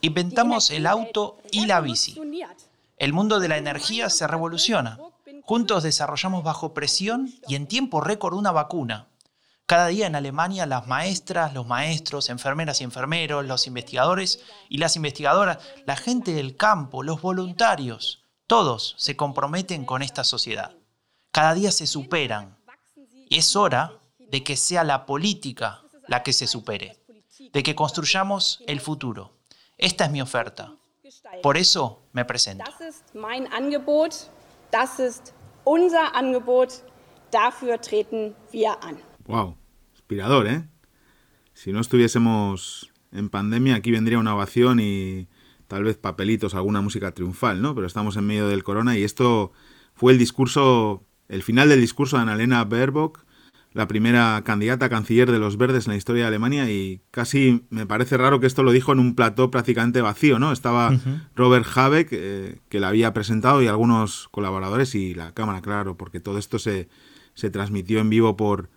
Inventamos el auto y la bici. El mundo de la energía se revoluciona. Juntos desarrollamos bajo presión y en tiempo récord una vacuna. Cada día en Alemania las maestras, los maestros, enfermeras y enfermeros, los investigadores y las investigadoras, la gente del campo, los voluntarios, todos se comprometen con esta sociedad. Cada día se superan. Y es hora de que sea la política la que se supere de que construyamos el futuro. Esta es mi oferta. Por eso me presento. Das ist mein Angebot. Das ist unser Angebot. Dafür treten wir an. Wow, inspirador, ¿eh? Si no estuviésemos en pandemia, aquí vendría una ovación y tal vez papelitos, alguna música triunfal, ¿no? Pero estamos en medio del corona y esto fue el discurso, el final del discurso de Annalena Baerbock la primera candidata a canciller de los verdes en la historia de Alemania y casi me parece raro que esto lo dijo en un plató prácticamente vacío, ¿no? Estaba Robert Habeck, eh, que la había presentado, y algunos colaboradores y la cámara, claro, porque todo esto se, se transmitió en vivo por,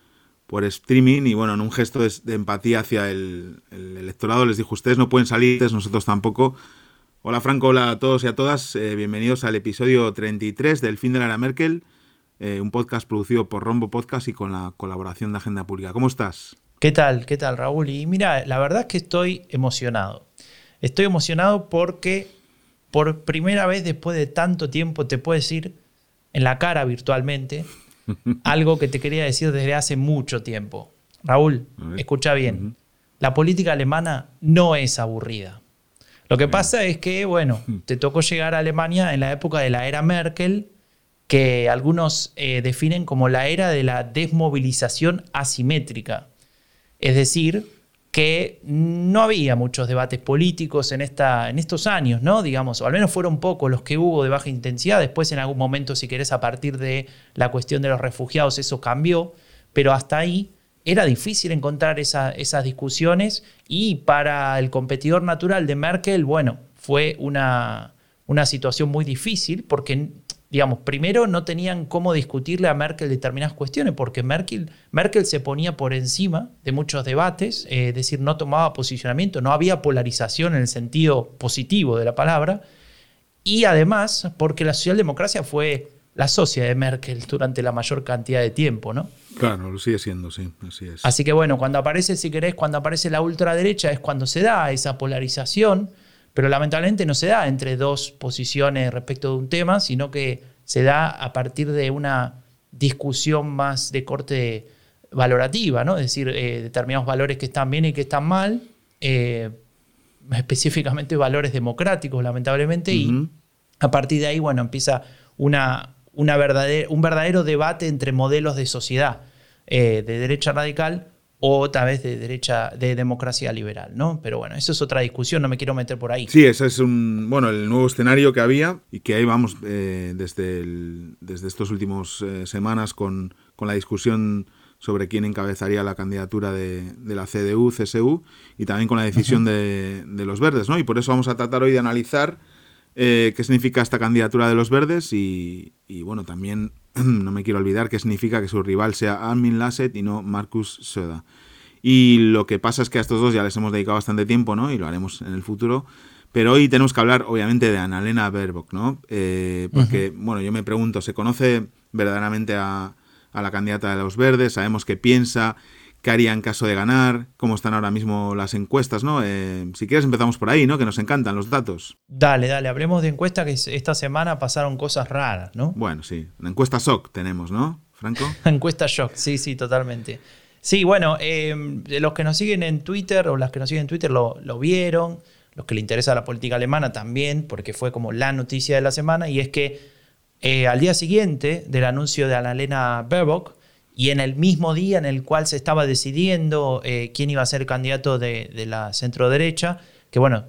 por streaming y bueno, en un gesto de, empatía hacia el, electorado les dijo, ustedes no pueden salir, nosotros tampoco. Hola Franco, hola a todos y a todas, eh, bienvenidos al episodio 33 del fin de la era Merkel. Eh, un podcast producido por Rombo Podcast y con la colaboración de Agenda Pública. ¿Cómo estás? ¿Qué tal? ¿Qué tal, Raúl? Y mira, la verdad es que estoy emocionado. Estoy emocionado porque por primera vez después de tanto tiempo te puedo decir en la cara virtualmente algo que te quería decir desde hace mucho tiempo. Raúl, escucha bien. La política alemana no es aburrida. Lo que pasa es que, bueno, te tocó llegar a Alemania en la época de la era Merkel que algunos eh, definen como la era de la desmovilización asimétrica. Es decir, que no había muchos debates políticos en, esta, en estos años, ¿no? Digamos, o al menos fueron pocos los que hubo de baja intensidad. Después, en algún momento, si querés, a partir de la cuestión de los refugiados, eso cambió. Pero hasta ahí era difícil encontrar esas discusiones y para el competidor natural de Merkel, bueno, fue una, una situación muy difícil porque digamos, primero no tenían cómo discutirle a Merkel determinadas cuestiones, porque Merkel, Merkel se ponía por encima de muchos debates, eh, es decir, no tomaba posicionamiento, no había polarización en el sentido positivo de la palabra, y además porque la socialdemocracia fue la socia de Merkel durante la mayor cantidad de tiempo, ¿no? Claro, lo sigue siendo, sí, así es. Así que bueno, cuando aparece, si querés, cuando aparece la ultraderecha es cuando se da esa polarización, pero lamentablemente no se da entre dos posiciones respecto de un tema, sino que se da a partir de una discusión más de corte valorativa, ¿no? es decir, eh, determinados valores que están bien y que están mal, eh, específicamente valores democráticos, lamentablemente, y a partir de ahí, bueno, empieza una, una un verdadero debate entre modelos de sociedad eh, de derecha radical o otra vez de derecha, de democracia liberal, ¿no? Pero bueno, eso es otra discusión, no me quiero meter por ahí. Sí, ese es un, bueno, el nuevo escenario que había y que ahí vamos eh, desde, desde estos últimos eh, semanas con, la discusión sobre quién encabezaría la candidatura de, la CDU, CSU y también con la decisión de, los verdes, ¿no? Y por eso vamos a tratar hoy de analizar eh, qué significa esta candidatura de los verdes y, y bueno, también no me quiero olvidar qué significa que su rival sea Armin Lasset y no Marcus Söder. Y lo que pasa es que a estos dos ya les hemos dedicado bastante tiempo, ¿no? Y lo haremos en el futuro. Pero hoy tenemos que hablar, obviamente, de Annalena Baerbock, ¿no? Eh, porque, bueno, yo me pregunto, ¿se conoce verdaderamente a, a, la candidata de los verdes? ¿Sabemos qué piensa? Qué haría en caso de ganar, cómo están ahora mismo las encuestas, ¿no? Eh, si quieres empezamos por ahí, ¿no? Que nos encantan los datos. Dale, dale, hablemos de encuesta que esta semana pasaron cosas raras, ¿no? Bueno, sí, una encuesta SOC tenemos, ¿no, Franco? encuesta shock, sí, sí, totalmente. Sí, bueno, eh, los que nos siguen en Twitter o las que nos siguen en Twitter lo, vieron, los que le interesa la política alemana también, porque fue como la noticia de la semana, y es que eh, al día siguiente del anuncio de Annalena Baerbock, y en el mismo día en el cual se estaba decidiendo eh, quién iba a ser candidato de, la centro derecha, que bueno,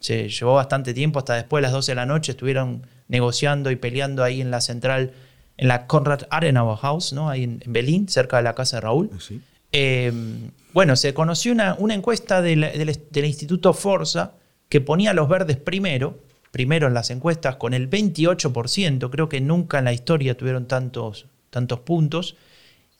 se llevó bastante tiempo, hasta después de las 12 de la noche estuvieron negociando y peleando ahí en la central, en la Konrad Adenauer House, ¿no? ahí en, Berlín, cerca de la casa de Raúl. Ah, eh, bueno, se conoció una, una encuesta del, del, Instituto Forza que ponía a los verdes primero, primero en las encuestas con el 28%, creo que nunca en la historia tuvieron tantos, tantos puntos,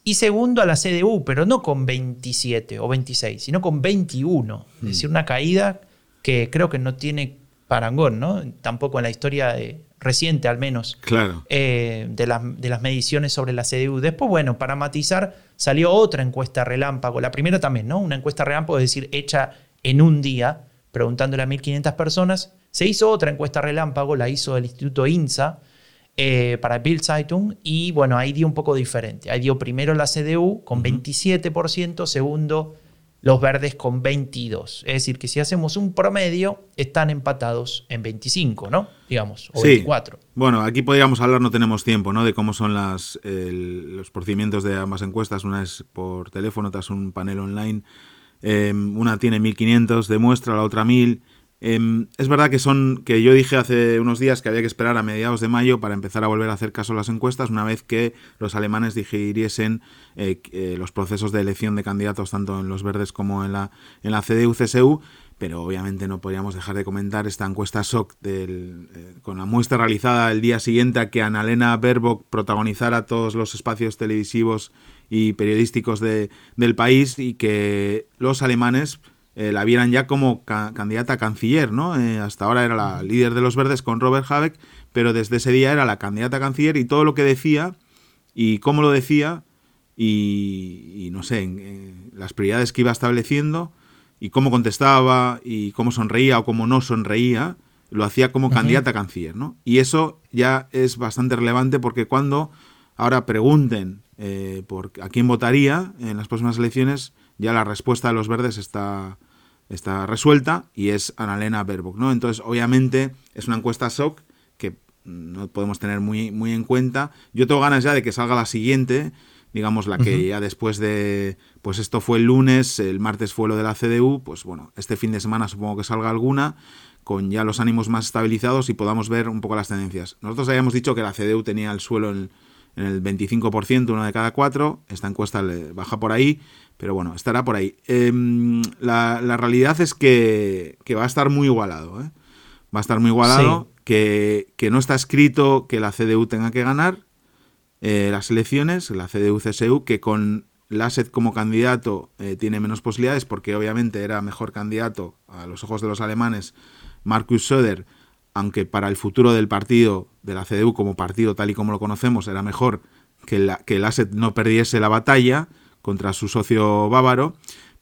y segundo a la CDU, pero no con 27 o 26, sino con 21. Es mm. decir, una caída que creo que no tiene parangón, ¿no? Tampoco en la historia reciente, al menos, claro. Eh, de, de, las mediciones sobre la CDU. Después, bueno, para matizar, salió otra encuesta relámpago. La primera también, ¿no? Una encuesta relámpago, es decir, hecha en un día, preguntándole a 1.500 personas. Se hizo otra encuesta relámpago, la hizo el Instituto INSA, eh, para Bill Zeitung y bueno, ahí dio un poco diferente. Ahí dio primero la CDU con 27%, segundo los verdes con 22. Es decir, que si hacemos un promedio, están empatados en 25, ¿no? Digamos, o 24. Bueno, aquí podríamos hablar, no tenemos tiempo, ¿no? De cómo son las, los procedimientos de ambas encuestas. Una es por teléfono, otra es un panel online. Eh, una tiene 1500 de muestra, la otra 1000. Em, es verdad que son que yo dije hace unos días que había que esperar a mediados de mayo para empezar a volver a hacer caso a las encuestas una vez que los alemanes digiriesen eh, eh, los procesos de elección de candidatos tanto en los verdes como en la en la CDU-CSU pero obviamente no podríamos dejar de comentar esta encuesta SOC del, eh, con la muestra realizada el día siguiente a que Annalena Baerbock protagonizara todos los espacios televisivos y periodísticos de, del país y que los alemanes eh, la vieran ya como candidata a canciller, ¿no? Eh, hasta ahora era la líder de los verdes con Robert Habeck, pero desde ese día era la candidata a canciller y todo lo que decía y cómo lo decía y, no sé, las prioridades que iba estableciendo y cómo contestaba y cómo sonreía o cómo no sonreía, lo hacía como candidata a canciller, ¿no? Y eso ya es bastante relevante porque cuando ahora pregunten eh, por a quién votaría en las próximas elecciones, ya la respuesta de los verdes está está resuelta y es Annalena Baerbock, ¿no? Entonces, obviamente, es una encuesta SOC que no podemos tener muy, muy en cuenta. Yo tengo ganas ya de que salga la siguiente, digamos, la que ya después de, pues esto fue el lunes, el martes fue lo de la CDU, pues bueno, este fin de semana supongo que salga alguna con ya los ánimos más estabilizados y podamos ver un poco las tendencias. Nosotros habíamos dicho que la CDU tenía el suelo en, en el 25%, una de cada cuatro, esta encuesta le baja por ahí, pero bueno, estará por ahí. Em, la, realidad es que, va a estar muy igualado. ¿eh? Va a estar muy igualado. Que, no está escrito que la CDU tenga que ganar eh, las elecciones, la CDU-CSU, que con Lasset como candidato eh, tiene menos posibilidades porque obviamente era mejor candidato a los ojos de los alemanes Markus Söder, aunque para el futuro del partido, de la CDU como partido tal y como lo conocemos, era mejor que, la, que Lasset no perdiese la batalla contra su socio bávaro.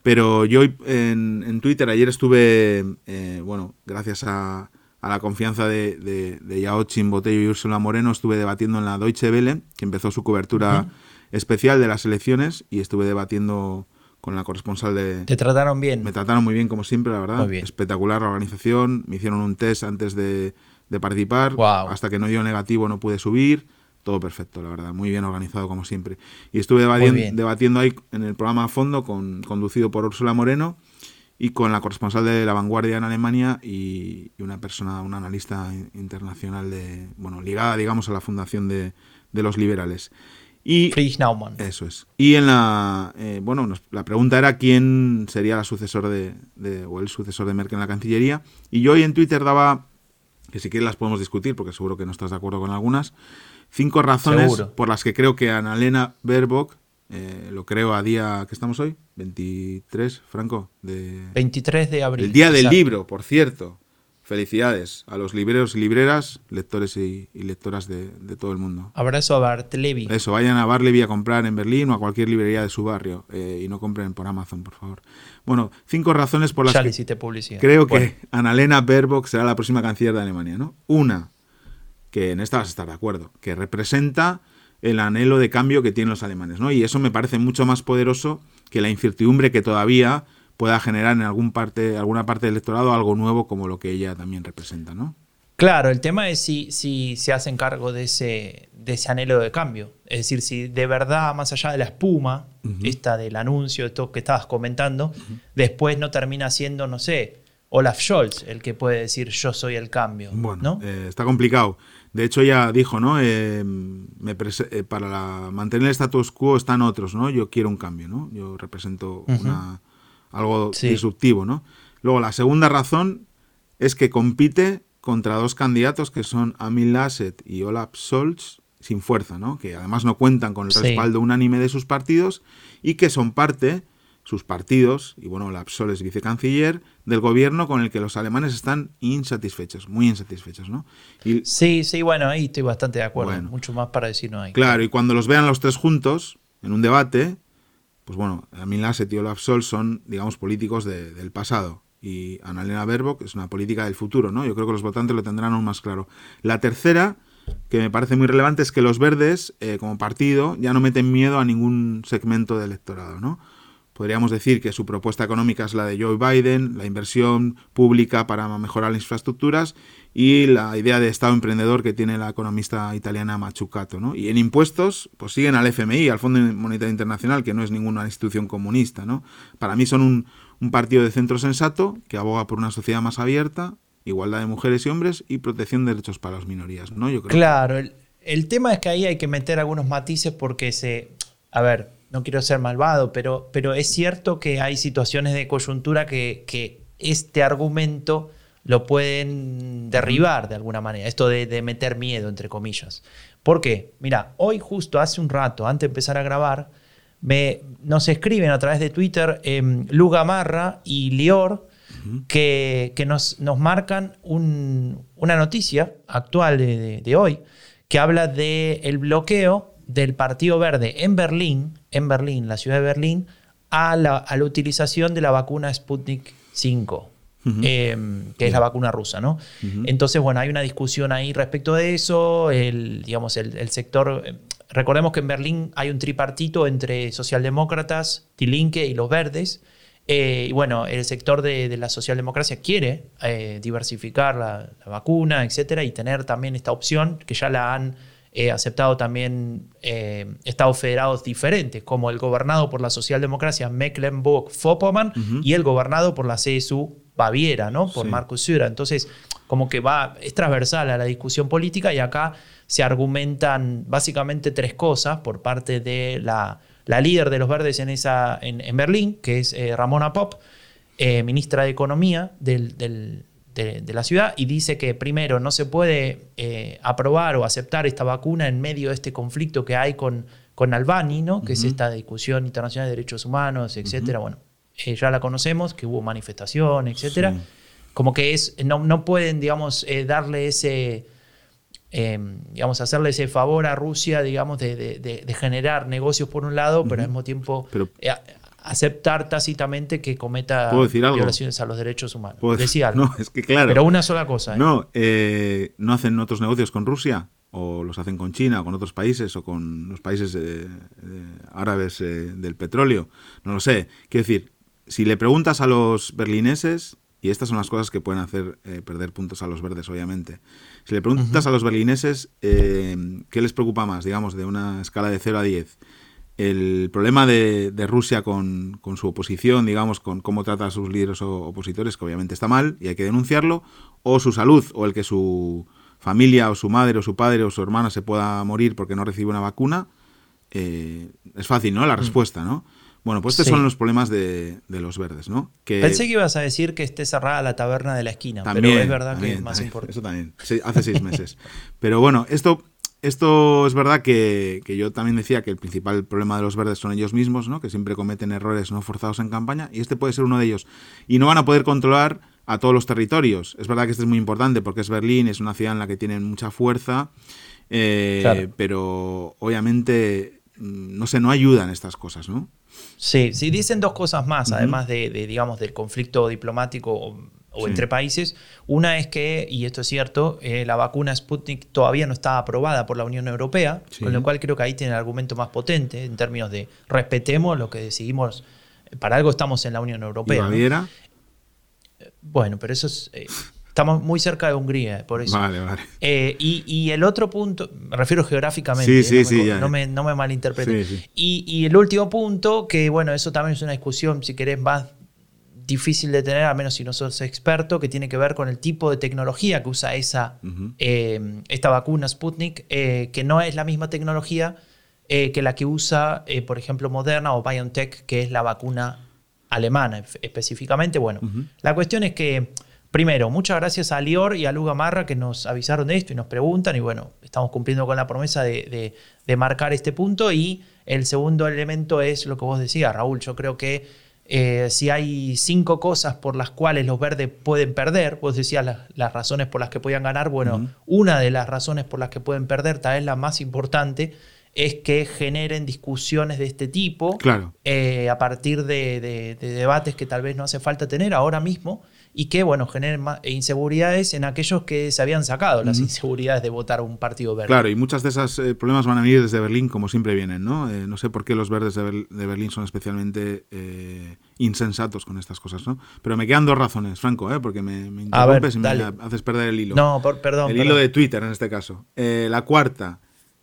Pero yo en, en Twitter ayer estuve, eh, bueno, gracias a, a, la confianza de, de, de Yaochin Botello y Úrsula Moreno, estuve debatiendo en la Deutsche Welle, que empezó su cobertura especial de las elecciones, y estuve debatiendo con la corresponsal de... ¿Te trataron bien? Me trataron muy bien, como siempre, la verdad. Espectacular la organización. Me hicieron un test antes de, de participar. Hasta que no dio negativo no pude subir todo perfecto, la verdad, muy bien organizado como siempre. Y estuve debatiendo, ahí en el programa a fondo, con, conducido por Úrsula Moreno y con la corresponsal de La Vanguardia en Alemania y, una persona, una analista internacional de, bueno, ligada, digamos, a la fundación de, los liberales. Y, Naumann. Eso es. Y en la, eh, bueno, la pregunta era quién sería la sucesor de, de, o el sucesor de Merkel en la Cancillería. Y yo hoy en Twitter daba, que si quieres las podemos discutir, porque seguro que no estás de acuerdo con algunas, Cinco razones por las que creo que Annalena Baerbock, eh, lo creo a día, ¿qué estamos hoy? 23, Franco, de... 23 de abril. El día del libro, por cierto. Felicidades a los libreros y libreras, lectores y, lectoras de, todo el mundo. Abrazo a Bartleby. Eso, vayan a Bartleby a comprar en Berlín o a cualquier librería de su barrio eh, y no compren por Amazon, por favor. Bueno, cinco razones por las que publicidad. creo que Annalena Baerbock será la próxima canciller de Alemania, ¿no? Una, que en esta vas a estar de acuerdo, que representa el anhelo de cambio que tienen los alemanes, ¿no? Y eso me parece mucho más poderoso que la incertidumbre que todavía pueda generar en algún parte, alguna parte del electorado algo nuevo como lo que ella también representa, ¿no? Claro, el tema es si, si se hacen cargo de ese, de ese anhelo de cambio. Es decir, si de verdad, más allá de la espuma, esta del anuncio, de todo que estabas comentando, después no termina siendo, no sé, Olaf Scholz el que puede decir yo soy el cambio. Bueno, eh, está complicado. De hecho, ella dijo, ¿no? Eh, me eh, para mantener el status quo están otros, ¿no? Yo quiero un cambio, ¿no? Yo represento una algo disruptivo, ¿no? Luego, la segunda razón es que compite contra dos candidatos que son Amin Lasset y Olaf Scholz sin fuerza, ¿no? Que además no cuentan con el respaldo unánime de sus partidos y que son parte, sus partidos, y bueno, Olaf Scholz es vicecanciller, del gobierno con el que los alemanes están insatisfechos, muy insatisfechos, ¿no? Y, sí, sí, bueno, ahí estoy bastante de acuerdo. Mucho más para decir no hay. Claro, y cuando los vean los tres juntos, en un debate, pues bueno, Amin Lasset y Olaf Scholz son, digamos, políticos del pasado. Y Annalena Baerbock es una política del futuro, ¿no? Yo creo que los votantes lo tendrán aún más claro. La tercera, que me parece muy relevante, es que los verdes, eh, como partido, ya no meten miedo a ningún segmento del electorado, ¿no? Podríamos decir que su propuesta económica es la de Joe Biden, la inversión pública para mejorar las infraestructuras y la idea de Estado emprendedor que tiene la economista italiana Machucato. ¿no? Y en impuestos, pues siguen al FMI, al Fondo Monetario Internacional, que no es ninguna institución comunista. ¿no? Para mí son un, partido de centro sensato que aboga por una sociedad más abierta, igualdad de mujeres y hombres y protección de derechos para las minorías. ¿no? Yo creo claro, el, el tema es que ahí hay que meter algunos matices porque se... A ver, no quiero ser malvado, pero, pero es cierto que hay situaciones de coyuntura que, que este argumento lo pueden derribar de alguna manera, esto de, meter miedo, entre comillas. ¿Por qué? Mira, hoy justo hace un rato, antes de empezar a grabar, me, nos escriben a través de Twitter eh, Luga Marra y Lior, que, que nos, nos, marcan una noticia actual de, de, hoy, que habla del el bloqueo del Partido Verde en Berlín, en Berlín, la ciudad de Berlín, a la, utilización de la vacuna Sputnik 5. Em, que es la vacuna rusa, ¿no? Entonces, bueno, hay una discusión ahí respecto de eso, el, digamos, el, sector, eh, recordemos que en Berlín hay un tripartito entre socialdemócratas, Tilinke y los verdes, eh, y bueno, el sector de, la socialdemocracia quiere eh, diversificar la, la, vacuna, etcétera, y tener también esta opción que ya la han He aceptado también eh, estados federados diferentes, como el gobernado por la socialdemocracia Mecklenburg-Vorpommern y el gobernado por la CSU Baviera, ¿no? Por Markus Söder. Entonces, como que va, es transversal a la discusión política y acá se argumentan básicamente tres cosas por parte de la, la líder de los verdes en, esa, en, Berlín, que es eh, Ramona Pop, eh, ministra de Economía del, del, de, la ciudad y dice que primero no se puede eh, aprobar o aceptar esta vacuna en medio de este conflicto que hay con, con Albani, ¿no? que es esta discusión internacional de derechos humanos, etcétera. Bueno, eh, ya la conocemos, que hubo manifestación, etcétera. Como que es, no, no pueden, digamos, eh, darle ese, em, digamos, hacerle ese favor a Rusia, digamos, de, de, generar negocios por un lado, pero al mismo tiempo aceptar tácitamente que cometa violaciones a los derechos humanos. No, es que claro. Pero una sola cosa. ¿eh? No, eh, no hacen otros negocios con Rusia o los hacen con China o con otros países o con los países árabes eh, del petróleo. No lo sé. Quiero decir, si le preguntas a los berlineses, y estas son las cosas que pueden hacer perder puntos a los verdes, obviamente. Si le preguntas a los berlineses qué les preocupa más, digamos, de una escala de 0 a 10, el problema de, Rusia con, su oposición, digamos, con cómo trata a sus líderes o opositores, que obviamente está mal y hay que denunciarlo, o su salud, o el que su familia o su madre o su padre o su hermana se pueda morir porque no recibe una vacuna, eh, es fácil, ¿no? La mm. respuesta, ¿no? Bueno, pues estos son los problemas de, los verdes, ¿no? Pensé que ibas a decir que esté cerrada la taberna de la esquina, pero es verdad que es más importante. Eso también, hace seis meses. pero bueno, esto esto es verdad que, yo también decía que el principal problema de los verdes son ellos mismos, ¿no? que siempre cometen errores no forzados en campaña, y este puede ser uno de ellos. Y no van a poder controlar a todos los territorios. Es verdad que esto es muy importante porque es Berlín, es una ciudad en la que tienen mucha fuerza, eh, pero obviamente, mm, no sé, no ayudan estas cosas, ¿no? Sí, sí, dicen dos cosas más, además de, digamos, del conflicto diplomático o, entre países. Una es que, y esto es cierto, eh, la vacuna Sputnik todavía no está aprobada por la Unión Europea, con lo cual creo que ahí tiene el argumento más potente en términos de respetemos lo que decidimos. Para algo estamos en la Unión Europea. ¿Y Baviera? Bueno, pero eso es... Eh, Estamos muy cerca de Hungría, por eso. Vale, vale. Eh, y, el otro punto, me refiero geográficamente, sí, sí, no, me, no, me, malinterprete. Y, el último punto, que bueno, eso también es una discusión, si querés, más difícil de tener, al menos si no sos experto, que tiene que ver con el tipo de tecnología que usa esa, eh, esta vacuna Sputnik, eh, que no es la misma tecnología que la que usa, por ejemplo, Moderna o BioNTech, que es la vacuna alemana específicamente. Bueno, la cuestión es que Primero, muchas gracias a Lior y a Luga Marra que nos avisaron de esto y nos preguntan y bueno, estamos cumpliendo con la promesa de, marcar este punto. Y el segundo elemento es lo que vos decías, Raúl, yo creo que eh, si hay cinco cosas por las cuales los verdes pueden perder, vos decías las, razones por las que podían ganar, bueno, una de las razones por las que pueden perder, tal vez la más importante, es que generen discusiones de este tipo claro. Eh, a partir de, debates que tal vez no hace falta tener ahora mismo y que, bueno, generen inseguridades en aquellos que se habían sacado las inseguridades de votar un partido verde. Claro, y muchos de esos eh, problemas van a venir desde Berlín, como siempre vienen, ¿no? Eh, no sé por qué los verdes de, Berlín son especialmente eh, insensatos con estas cosas, ¿no? Pero me quedan dos razones, Franco, ¿eh? Porque me, interrumpes y me haces perder el hilo. No, perdón. El hilo de Twitter, en este caso. la cuarta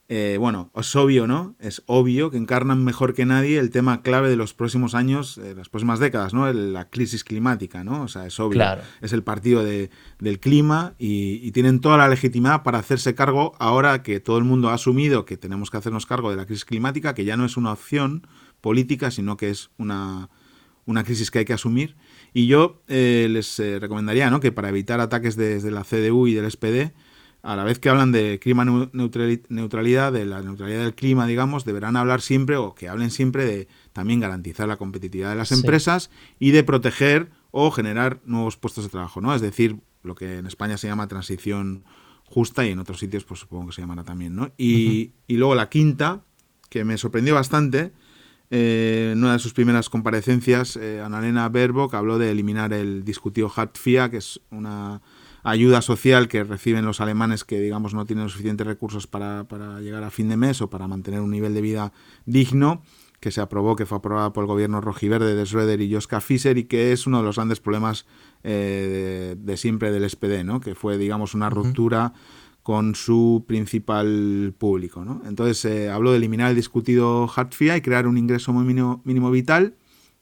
eh, bueno, es obvio, ¿no? Es obvio que encarnan mejor que nadie el tema clave de los próximos años, de las próximas décadas, ¿no? La crisis climática, ¿no? O sea, es obvio. Es el partido del clima y, tienen toda la legitimidad para hacerse cargo ahora que todo el mundo ha asumido que tenemos que hacernos cargo de la crisis climática, que ya no es una opción política, sino que es una, una crisis que hay que asumir. Y yo eh, les eh, recomendaría, ¿no? Que para evitar ataques desde la CDU y del SPD, a la vez que hablan de clima neutralidad, de la neutralidad del clima, digamos, deberán hablar siempre o que hablen siempre de también garantizar la competitividad de las empresas y de proteger o generar nuevos puestos de trabajo, ¿no? Es decir, lo que en España se llama transición justa y en otros sitios pues supongo que se llamará también, ¿no? Y, luego la quinta, que me sorprendió bastante, eh, en una de sus primeras comparecencias, eh, Annalena Baerbock habló de eliminar el discutido Hartfia, que es una ayuda social que reciben los alemanes que, digamos, no tienen suficientes recursos para, llegar a fin de mes o para mantener un nivel de vida digno, que se aprobó, que fue aprobada por el gobierno rojiverde de Schröder y Joschka Fischer y que es uno de los grandes problemas eh, de, siempre del SPD, ¿no? que fue, digamos, una ruptura con su principal público. ¿no? Entonces eh, habló de eliminar el discutido Hartfia y crear un ingreso mínimo, mínimo vital,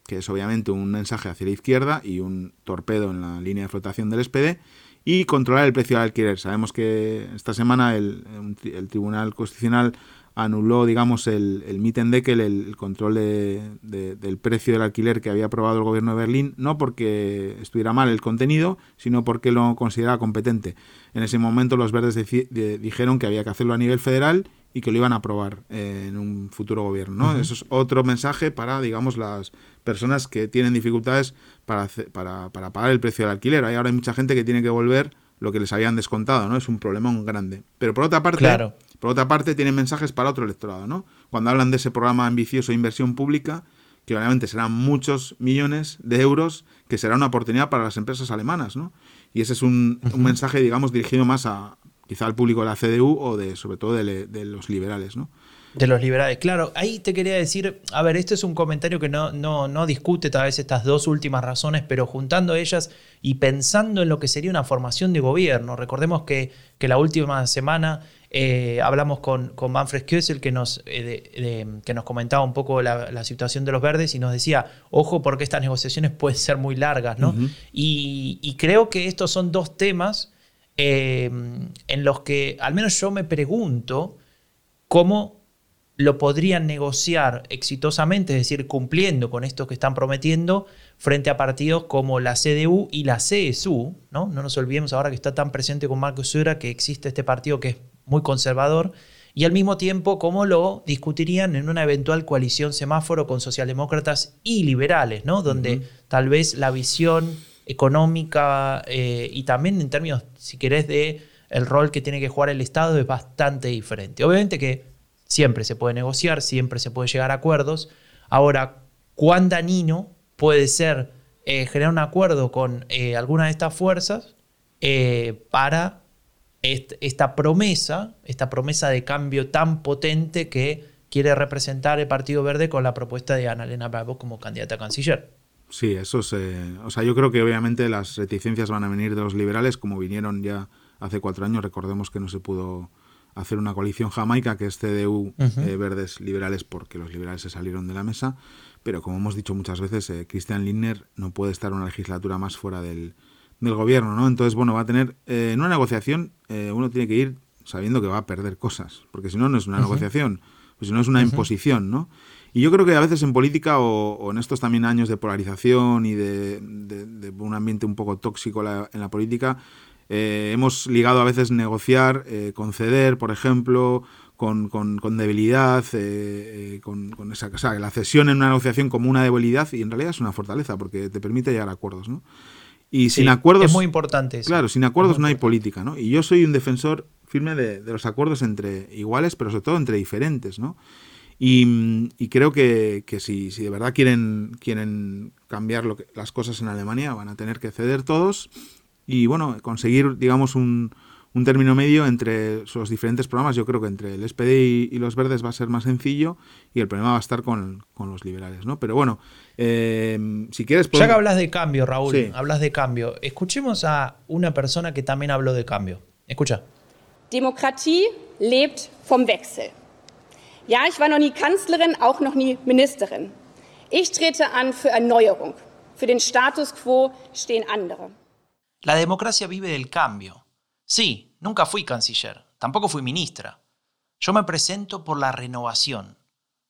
que es obviamente un mensaje hacia la izquierda y un torpedo en la línea de flotación del SPD, y controlar el precio del alquiler. Sabemos que esta semana el, Tribunal Constitucional anuló, digamos, el, el Mietendeckel, el, el control del precio del alquiler que había aprobado el gobierno de Berlín, no porque estuviera mal el contenido, sino porque lo consideraba competente. En ese momento los verdes dijeron que había que hacerlo a nivel federal y que lo iban a aprobar eh, en un futuro gobierno. Eso es otro mensaje para, digamos, las personas que tienen dificultades para, para, para pagar el precio del alquiler. Hay ahora mucha gente que tiene que volver lo que les habían descontado, ¿no? Es un problemón grande. Pero por otra parte, por otra parte tienen mensajes para otro electorado, ¿no? Cuando hablan de ese programa ambicioso de inversión pública, que obviamente serán muchos millones de euros, que será una oportunidad para las empresas alemanas, ¿no? Y ese es un, un mensaje, digamos, dirigido más a, quizá al público de la CDU o de sobre todo de, los liberales, ¿no? De los liberales, claro. Ahí te quería decir, a ver, este es un comentario que no, no, no discute tal vez estas dos últimas razones, pero juntando ellas y pensando en lo que sería una formación de gobierno. Recordemos que, que la última semana eh, hablamos con, con Manfred Kösel, que nos, eh, que nos comentaba un poco la, situación de los verdes y nos decía, ojo, porque estas negociaciones pueden ser muy largas, ¿no? y, y, creo que estos son dos temas Em, en los que al menos yo me pregunto cómo lo podrían negociar exitosamente, es decir, cumpliendo con esto que están prometiendo, frente a partidos como la CDU y la CSU. No, no nos olvidemos ahora que está tan presente con Marcos Sura que existe este partido que es muy conservador, y al mismo tiempo cómo lo discutirían en una eventual coalición semáforo con socialdemócratas y liberales, ¿no? donde tal vez la visión económica eh, y también en términos, si querés, de el rol que tiene que jugar el Estado es bastante diferente. Obviamente que siempre se puede negociar, siempre se puede llegar a acuerdos. Ahora, ¿cuán dañino puede ser eh, generar un acuerdo con eh, alguna de estas fuerzas para esta promesa, esta promesa de cambio tan potente que quiere representar el Partido Verde con la propuesta de Annalena Baerbock como candidata a canciller. Sí, eso es. Eh, o sea, yo creo que obviamente las reticencias van a venir de los liberales, como vinieron ya hace cuatro años. Recordemos que no se pudo hacer una coalición jamaica, que es CDU, eh, Verdes, Liberales, porque los liberales se salieron de la mesa. Pero como hemos dicho muchas veces, eh, Christian Lindner no puede estar una legislatura más fuera del, del gobierno, ¿no? Entonces, bueno, va a tener. en una negociación, uno tiene que ir sabiendo que va a perder cosas, porque si no, no es una negociación, pues si no es una imposición, ¿no? Y yo creo que a veces en política o, en estos también años de polarización y de, un ambiente un poco tóxico en la política, eh, hemos ligado a veces negociar, eh, conceder, por ejemplo, con, debilidad, eh, con, esa, o sea, la cesión en una negociación como una debilidad y en realidad es una fortaleza porque te permite llegar a acuerdos, ¿no? Y sin acuerdos... Es muy importante eso. Claro, sin acuerdos no hay política, ¿no? Y yo soy un defensor firme de, de, los acuerdos entre iguales, pero sobre todo entre diferentes, ¿no? Y, creo que, si, de verdad quieren, quieren cambiar lo que, las cosas en Alemania, van a tener que ceder todos y bueno, conseguir, digamos, un, término medio entre los diferentes programas. Yo creo que entre el SPD y, los verdes va a ser más sencillo y el problema va a estar con, los liberales, ¿no? Pero bueno, eh, si quieres... Ya que hablas de cambio, Raúl, hablas de cambio. Escuchemos a una persona que también habló de cambio. Escucha. Demokratie lebt vom Wechsel. Ja, ich war noch nie Kanzlerin, auch noch nie Ministerin. Ich trete an für Erneuerung. Für den Status quo stehen andere. La democracia vive del cambio. Sí, nunca fui canciller, tampoco fui ministra. Yo me presento por la renovación,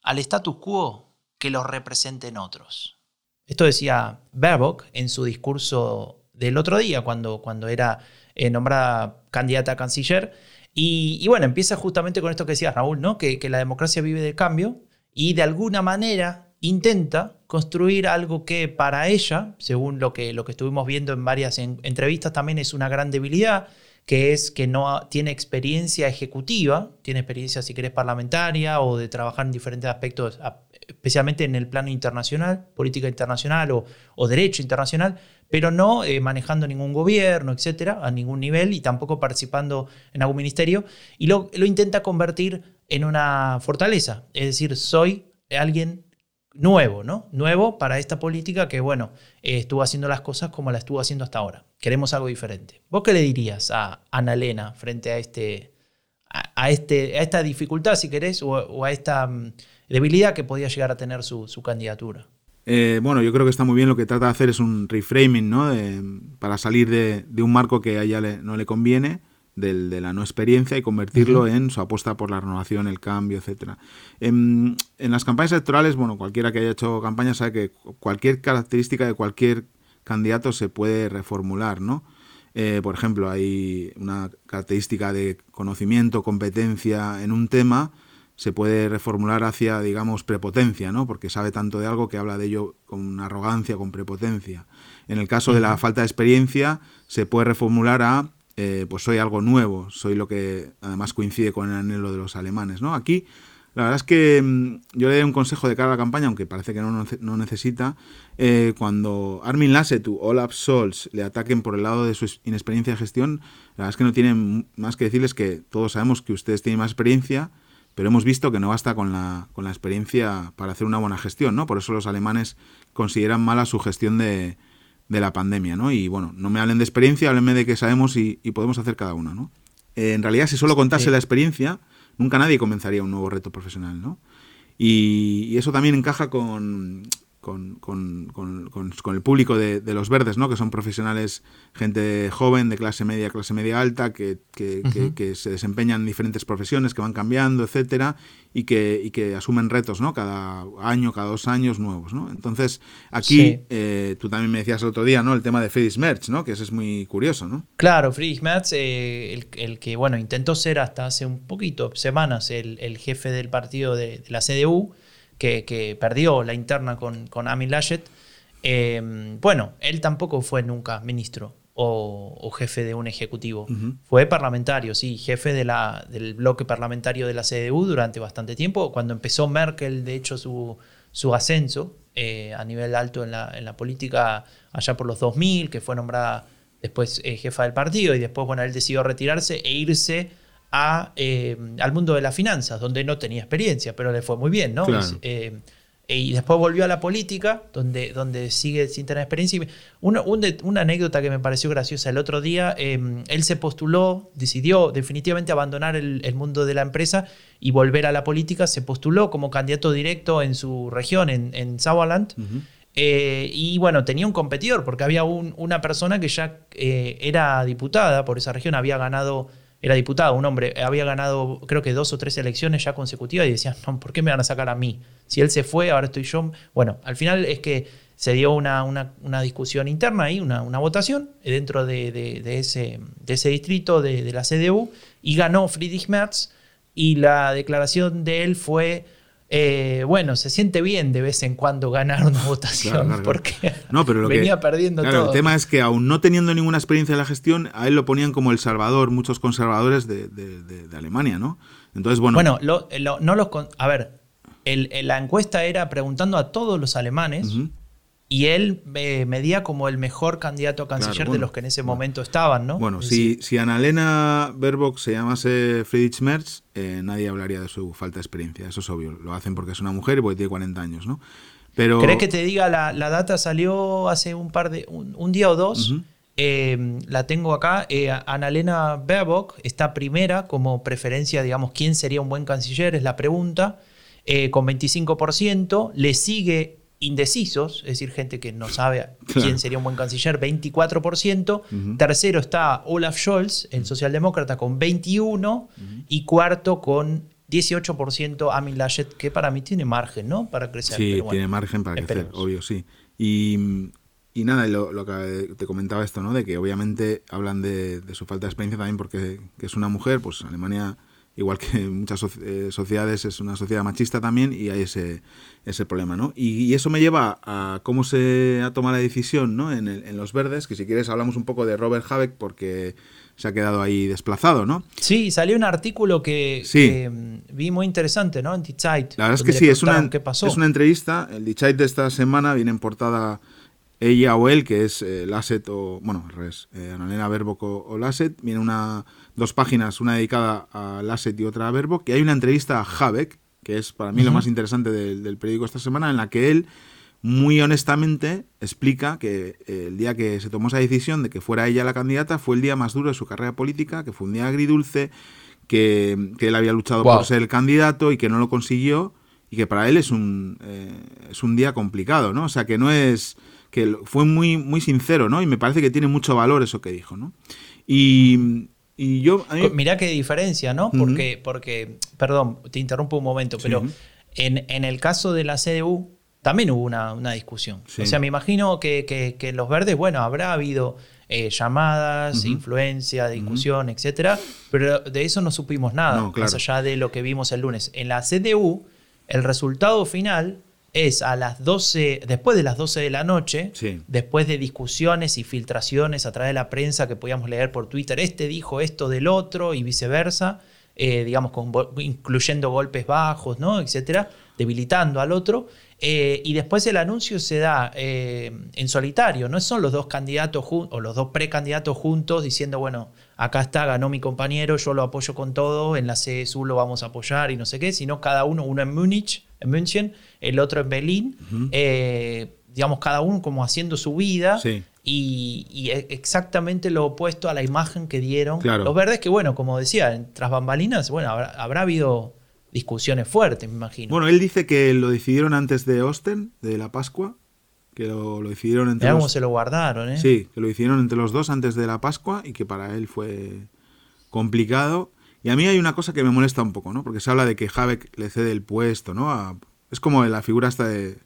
al status quo que lo representen otros. Esto decía Baerbock en su discurso del otro día, cuando, cuando era eh, nombrada candidata a canciller, y, bueno, empieza justamente con esto que decía Raúl, ¿no? Que, la democracia vive del cambio y de alguna manera intenta construir algo que para ella, según lo que, lo que estuvimos viendo en varias entrevistas, también es una gran debilidad, que es que no tiene experiencia ejecutiva, tiene experiencia, si querés, parlamentaria o de trabajar en diferentes aspectos, especialmente en el plano internacional, política internacional o derecho internacional, pero no eh, manejando ningún gobierno, etcétera, a ningún nivel y tampoco participando en algún ministerio. Y lo, intenta convertir en una fortaleza. Es decir, soy alguien nuevo, ¿no? Nuevo para esta política que, bueno, eh, estuvo haciendo las cosas como la estuvo haciendo hasta ahora. Queremos algo diferente. ¿Vos qué le dirías a Ana Elena frente a, este, a, este, a esta dificultad, si querés, o, a esta mm, debilidad que podía llegar a tener su candidatura? Eh, bueno, yo creo que está muy bien. Lo que trata de hacer es un reframing, ¿no? para salir de, un marco que a ella no le conviene, del, de la no experiencia, y convertirlo en su apuesta por la renovación, el cambio, etcétera. En, las campañas electorales, bueno, cualquiera que haya hecho campaña sabe que cualquier característica de cualquier candidato se puede reformular, ¿no? Eh, por ejemplo, hay una característica de conocimiento, competencia en un tema se puede reformular hacia, digamos, prepotencia, ¿no? Porque sabe tanto de algo que habla de ello con arrogancia, con prepotencia. En el caso de la falta de experiencia, se puede reformular a, eh, pues soy algo nuevo, soy lo que además coincide con el anhelo de los alemanes, ¿no? Aquí, la verdad es que mm, yo le doy un consejo de cara a la campaña, aunque parece que no, no necesita, eh, cuando Armin Lasset o Olaf Scholz le ataquen por el lado de su inexperiencia de gestión, la verdad es que no tienen más que decirles que todos sabemos que ustedes tienen más experiencia, pero hemos visto que no basta con la, con la experiencia para hacer una buena gestión, ¿no? Por eso los alemanes consideran mala su gestión de, de la pandemia, ¿no? Y bueno, no me hablen de experiencia, háblenme de qué sabemos y, podemos hacer cada uno, ¿no? Eh, en realidad, si solo contase la experiencia, nunca nadie comenzaría un nuevo reto profesional, ¿no? y eso también encaja con, con, con, con, con, el público de, de, los verdes, ¿no? que son profesionales, gente joven, de clase media, clase media alta, que, que, que, se desempeñan en diferentes profesiones, que van cambiando, etcétera, y que, y que asumen retos ¿no? cada año, cada dos años nuevos. ¿no? Entonces, aquí eh, tú también me decías el otro día ¿no? el tema de Friedrich Merz, ¿no? que eso es muy curioso. ¿no? Claro, Friedrich Merz, eh, el, el, que bueno, intentó ser hasta hace un poquito, semanas, el, el jefe del partido de, de la CDU que, perdió la interna con, con Amin Laschet. Eh, bueno, él tampoco fue nunca ministro o, jefe de un ejecutivo. Fue parlamentario, sí, jefe de la, del bloque parlamentario de la CDU durante bastante tiempo. Cuando empezó Merkel, de hecho, su, su ascenso eh, a nivel alto en la, en la, política allá por los 2000, que fue nombrada después eh, jefa del partido y después, bueno, él decidió retirarse e irse a, eh, al mundo de las finanzas, donde no tenía experiencia, pero le fue muy bien, ¿no? y después volvió a la política, donde, donde sigue sin tener experiencia. Una, una anécdota que me pareció graciosa el otro día, em, él se postuló, decidió definitivamente abandonar el, mundo de la empresa y volver a la política, se postuló como candidato directo en su región, en, en Sauerland. Eh, y bueno, tenía un competidor, porque había una persona que ya eh, era diputada por esa región, había ganado era diputado, un hombre, había ganado creo que dos o tres elecciones ya consecutivas y decían, no, ¿por qué me van a sacar a mí? Si él se fue, ahora estoy yo. Bueno, al final es que se dio una, una, discusión interna ahí, una, una votación dentro de, de, ese, de ese distrito de, de la CDU y ganó Friedrich Merz y la declaración de él fue eh, bueno, se siente bien de vez en cuando ganar una votación porque no, pero venía perdiendo todo. El tema es que aún no teniendo ninguna experiencia en la gestión, a él lo ponían como el salvador muchos conservadores de, Alemania, ¿no? Entonces, bueno. Bueno, no los. A ver, la encuesta era preguntando a todos los alemanes. Y él eh, medía como el mejor candidato a canciller de los que en ese momento estaban, ¿no? Bueno, si, si Annalena Baerbock se llamase Friedrich Merz, eh, nadie hablaría de su falta de experiencia, eso es obvio. Lo hacen porque es una mujer y porque tiene 40 años, ¿no? Pero... ¿Crees que te diga, la, data salió hace un par de, un, día o dos? Eh, la tengo acá. Annalena Baerbock está primera como preferencia, digamos, quién sería un buen canciller, es la pregunta, con 25%. Le sigue indecisos, es decir, gente que no sabe quién sería un buen canciller, 24%. Tercero está Olaf Scholz, el socialdemócrata, con 21%. Y cuarto con 18% Amin Laschet, que para mí tiene margen, ¿no? Para crecer. Sí, tiene margen para crecer, obvio, sí. Y, nada, lo, que te comentaba esto, ¿no? De que obviamente hablan de, su falta de experiencia también porque es una mujer, pues Alemania igual que muchas eh, sociedades es una sociedad machista también y hay ese, ese problema, ¿no? Y, eso me lleva a cómo se ha tomado la decisión, ¿no? En, en, Los Verdes, que si quieres hablamos un poco de Robert Habeck porque se ha quedado ahí desplazado, ¿no? Sí, salió un artículo que, mm, vi muy interesante, ¿no? En Die Zeit. La verdad es que sí, es una, es una entrevista, el Die Zeit de esta semana viene en portada ella o él, que es eh, Lasset o, bueno, res, eh, Annalena Baerbock o, Lasset, viene una, dos páginas, una dedicada a Lasset y otra a Baerbock, y hay una entrevista a Habeck, que es para mí lo más interesante del, periódico esta semana, en la que él muy honestamente explica que eh, el día que se tomó esa decisión de que fuera ella la candidata fue el día más duro de su carrera política, que fue un día agridulce, que, él había luchado por ser el candidato y que no lo consiguió, y que para él es un, es un día complicado, ¿no? O sea, que no es que fue muy, muy sincero, ¿no? Y me parece que tiene mucho valor eso que dijo, ¿no? Y, y yo... Mirá qué diferencia, ¿no? Porque, porque, perdón, te interrumpo un momento, pero en, en, el caso de la CDU también hubo una, una discusión. O sea, me imagino que, que, los verdes, bueno, habrá habido eh, llamadas, influencia, discusión, etcétera, pero de eso no supimos nada, más allá de lo que vimos el lunes. En la CDU, el resultado final es a las 12, después de las 12 de la noche, después de discusiones y filtraciones a través de la prensa que podíamos leer por Twitter, este dijo esto del otro y viceversa, eh, digamos, incluyendo golpes bajos, ¿no? etcétera, debilitando al otro. Eh, y después el anuncio se da eh, en solitario, no son los dos candidatos o los dos precandidatos juntos diciendo, bueno, acá está, ganó mi compañero, yo lo apoyo con todo, en la CSU lo vamos a apoyar y no sé qué, sino cada uno, uno en Múnich, en München, el otro en Berlín, eh, digamos, cada uno como haciendo su vida. Y, e, exactamente lo opuesto a la imagen que dieron los verdes, que bueno, como decía, tras bambalinas, bueno, habrá, habido discusiones fuertes, me imagino. Bueno, él dice que lo decidieron antes de Osten, de la Pascua, que lo, decidieron entre los... cómo se lo guardaron, ¿eh? Sí, que lo hicieron entre los dos antes de la Pascua y que para él fue complicado. Y a mí hay una cosa que me molesta un poco, ¿no? Porque se habla de que Habeck le cede el puesto, ¿no? Es como la figura esta de,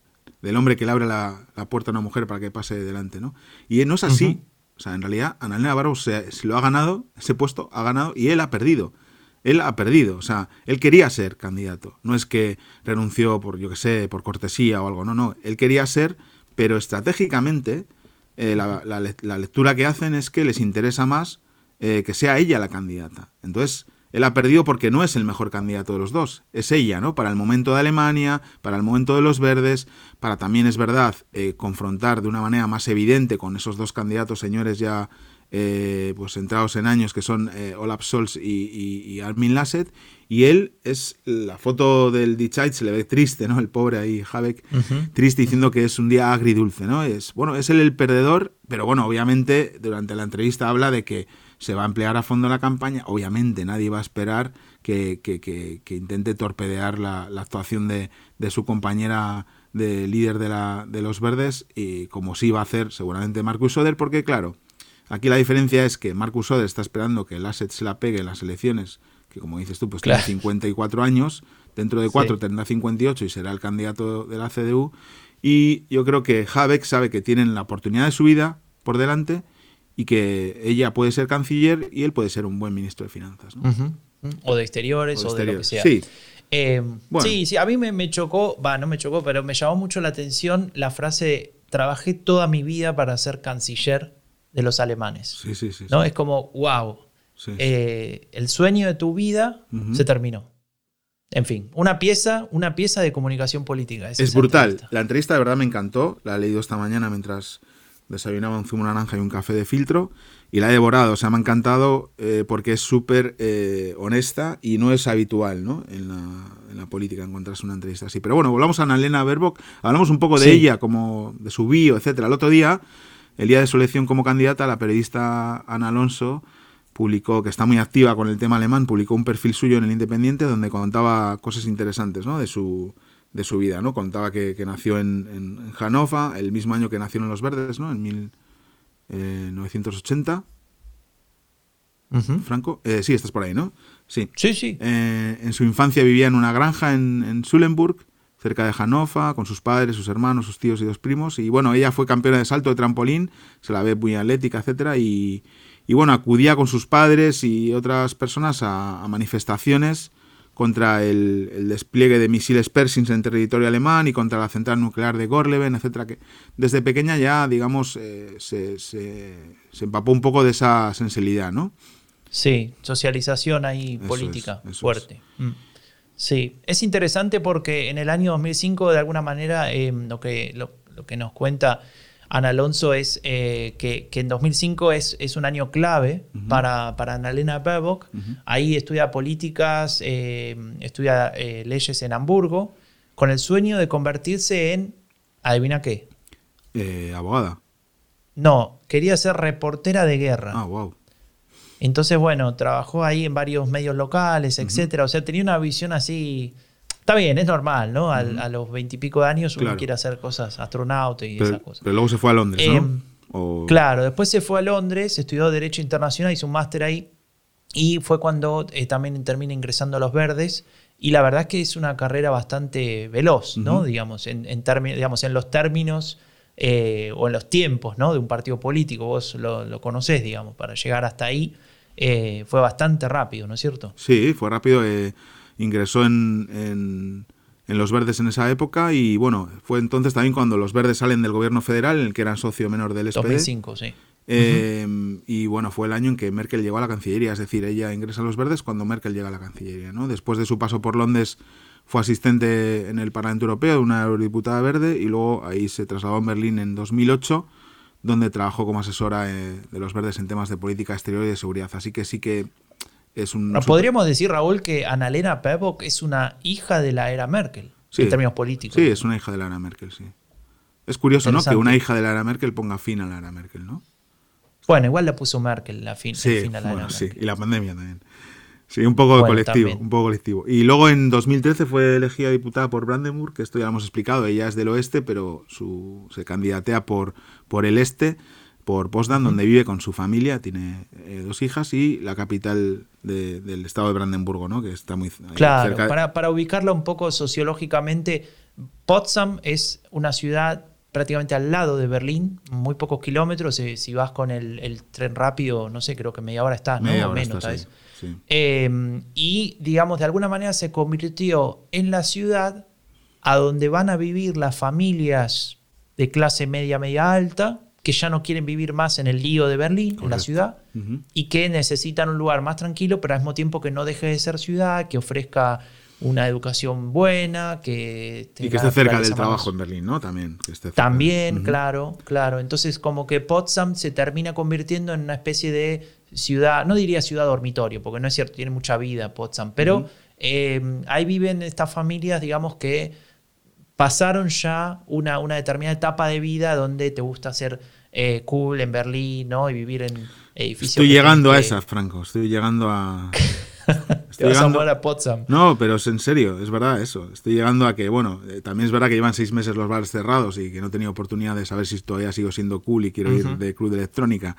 del hombre que le abre la, puerta a una mujer para que pase delante, ¿no? Y no es así. O sea, en realidad, Annalena Barbo se, se, lo ha ganado, ese puesto ha ganado y él ha perdido. Él ha perdido. O sea, él quería ser candidato. No es que renunció por, yo qué sé, por cortesía o algo. No, no. Él quería ser pero estratégicamente eh, la, la, la, lectura que hacen es que les interesa más eh, que sea ella la candidata. Entonces, él ha perdido porque no es el mejor candidato de los dos, es ella, ¿no? Para el momento de Alemania, para el momento de los verdes, para también es verdad eh, confrontar de una manera más evidente con esos dos candidatos señores ya eh, pues entrados en años que son eh, Olaf Scholz y, y, Armin Lasset y él es la foto del Dichait se le ve triste no el pobre ahí Habeck triste diciendo que es un día agridulce no es bueno es él el perdedor pero bueno obviamente durante la entrevista habla de que se va a emplear a fondo la campaña obviamente nadie va a esperar que, que, que, intente torpedear la, la actuación de, de, su compañera de líder de, la, de los verdes y como sí va a hacer seguramente Marcus Soder porque claro Aquí la diferencia es que Marcus Soder está esperando que el asset se la pegue en las elecciones, que como dices tú, pues tiene 54 años, dentro de cuatro tendrá 58 y será el candidato de la CDU. Y yo creo que Habeck sabe que tienen la oportunidad de su vida por delante y que ella puede ser canciller y él puede ser un buen ministro de finanzas. O de exteriores o de, lo que sea. Sí. Eh, sí, sí, a mí me, me chocó, va, no me chocó, pero me llamó mucho la atención la frase, trabajé toda mi vida para ser canciller de los alemanes. Sí, sí, sí. ¿no? Es como, wow, eh, el sueño de tu vida se terminó. En fin, una pieza, una pieza de comunicación política. Es, brutal. La entrevista de verdad me encantó. La he leído esta mañana mientras desayunaba un zumo naranja y un café de filtro y la he devorado. O sea, me ha encantado eh, porque es súper eh, honesta y no es habitual ¿no? En, la, política encontrarse una entrevista así. Pero bueno, volvamos a Annalena Baerbock. Hablamos un poco de ella, como de su bio, etcétera. El otro día el día de su elección como candidata, la periodista Ana Alonso publicó, que está muy activa con el tema alemán, publicó un perfil suyo en el Independiente donde contaba cosas interesantes ¿no? de, su, de su vida. ¿no? Contaba que, nació en, en, Hannover, el mismo año que nacieron los Verdes, ¿no? en 1980. Eh, Franco, eh, sí, estás por ahí, ¿no? Sí. Sí, sí. Eh, en su infancia vivía en una granja en, en Schulenburg cerca de Hannover, con sus padres, sus hermanos, sus tíos y dos primos. Y bueno, ella fue campeona de salto de trampolín, se la ve muy atlética, etcétera, y, y bueno, acudía con sus padres y otras personas a, manifestaciones contra el, despliegue de misiles Persins en territorio alemán y contra la central nuclear de Gorleben, etcétera, que desde pequeña ya, digamos, eh, se, se, empapó un poco de esa sensibilidad, ¿no? Sí, socialización ahí política fuerte. Mm. Sí, es interesante porque en el año 2005, de alguna manera, eh, lo, que, lo, que nos cuenta Ana Alonso es eh, que, en 2005 es, es un año clave para, para Annalena Baerbock. Ahí estudia políticas, eh, estudia leyes en Hamburgo, con el sueño de convertirse en, adivina qué. abogada. No, quería ser reportera de guerra. Ah, wow. Entonces, bueno, trabajó ahí en varios medios locales, etcétera. O sea, tenía una visión así. Está bien, es normal, ¿no? A los veintipico de años uno quiere hacer cosas, astronauta y esas cosas. Pero luego se fue a Londres, ¿no? Em, claro, después se fue a Londres, estudió Derecho Internacional, hizo un máster ahí. Y fue cuando eh, también termina ingresando a los verdes. Y la verdad es que es una carrera bastante veloz, ¿no? Digamos, en, digamos, en los términos eh, o en los tiempos ¿no? de un partido político, vos lo, lo conocés, digamos, para llegar hasta ahí eh, fue bastante rápido, ¿no es cierto? Sí, fue rápido. Eh, ingresó en, los verdes en esa época y bueno, fue entonces también cuando los verdes salen del gobierno federal, en el que eran socio menor del SPD. 2005, sí. Y bueno, fue el año en que Merkel llegó a la Cancillería, es decir, ella ingresa a los verdes cuando Merkel llega a la Cancillería. ¿no? Después de su paso por Londres fue asistente en el Parlamento Europeo de una eurodiputada verde y luego ahí se trasladó a Berlín en 2008, donde trabajó como asesora eh, de los verdes en temas de política exterior y de seguridad. Así que sí que es un... Podríamos decir, Raúl, que Annalena Baerbock es una hija de la era Merkel, en términos políticos. Sí, es una hija de la era Merkel, sí. Es curioso, ¿no? Que una hija de la era Merkel ponga fin a la era Merkel, ¿no? Bueno, igual la puso Merkel, la fin, sí, el fin a la era Sí, y la pandemia también. Sí, un poco colectivo, un poco colectivo. Y luego en 2013 fue elegida diputada por Brandenburg, que esto ya lo hemos explicado, ella es del oeste, pero su, se candidatea por, por el este, por Potsdam, donde vive con su familia, tiene eh, dos hijas, y la capital del estado de Brandenburgo, ¿no? que está muy claro, cerca. Para, para ubicarla un poco sociológicamente, Potsdam es una ciudad prácticamente al lado de Berlín, muy pocos kilómetros. Eh, si vas con el, tren rápido, no sé, creo que media hora está, ¿no? Media hora menos, está, Em, y, digamos, de alguna manera se convirtió en la ciudad a donde van a vivir las familias de clase media, media alta, que ya no quieren vivir más en el lío de Berlín, en la ciudad, y que necesitan un lugar más tranquilo, pero al mismo tiempo que no deje de ser ciudad, que ofrezca una educación buena, que... Y que esté cerca del trabajo en Berlín, ¿no? También. También, claro, claro. Entonces como que Potsdam se termina convirtiendo en una especie de ciudad, no diría ciudad dormitorio, porque no es cierto, tiene mucha vida Potsdam, pero eh, ahí viven estas familias, digamos que pasaron ya una, una determinada etapa de vida donde te gusta ser eh, cool en Berlín, ¿no? Y vivir en edificios. Estoy llegando a esas, Franco. Estoy llegando a. Estoy llegando a Potsdam. No, pero es en serio, es verdad eso. Estoy llegando a que, bueno, eh, también es verdad que llevan seis meses los bares cerrados y que no he tenido oportunidad de saber si todavía sigo siendo cool y quiero ir de club de electrónica.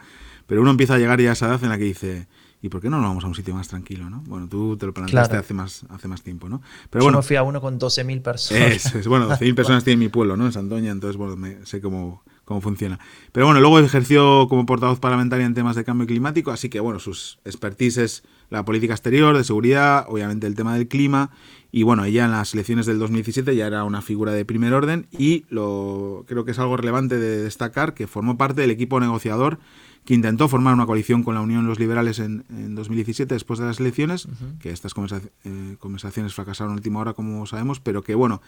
Pero uno empieza a llegar ya a esa edad en la que dice, ¿y por qué no nos vamos a un sitio más tranquilo? ¿no? Bueno, tú te lo planteaste hace, más, hace más tiempo, ¿no? Pero Yo me fui a uno con 12.000 personas. Es, bueno, 12.000 personas tiene mi pueblo, ¿no? En Santoña, entonces, bueno, me, sé cómo, cómo funciona. Pero bueno, luego ejerció como portavoz parlamentaria en temas de cambio climático, así que bueno, sus expertise es la política exterior, de seguridad, obviamente el tema del clima, y bueno, ella en las elecciones del 2017 ya era una figura de primer orden y lo creo que es algo relevante de destacar que formó parte del equipo negociador que intentó formar una coalición con la Unión de los Liberales en, 2017 después de las elecciones, que estas eh, conversaciones fracasaron en última hora, como sabemos, pero que bueno,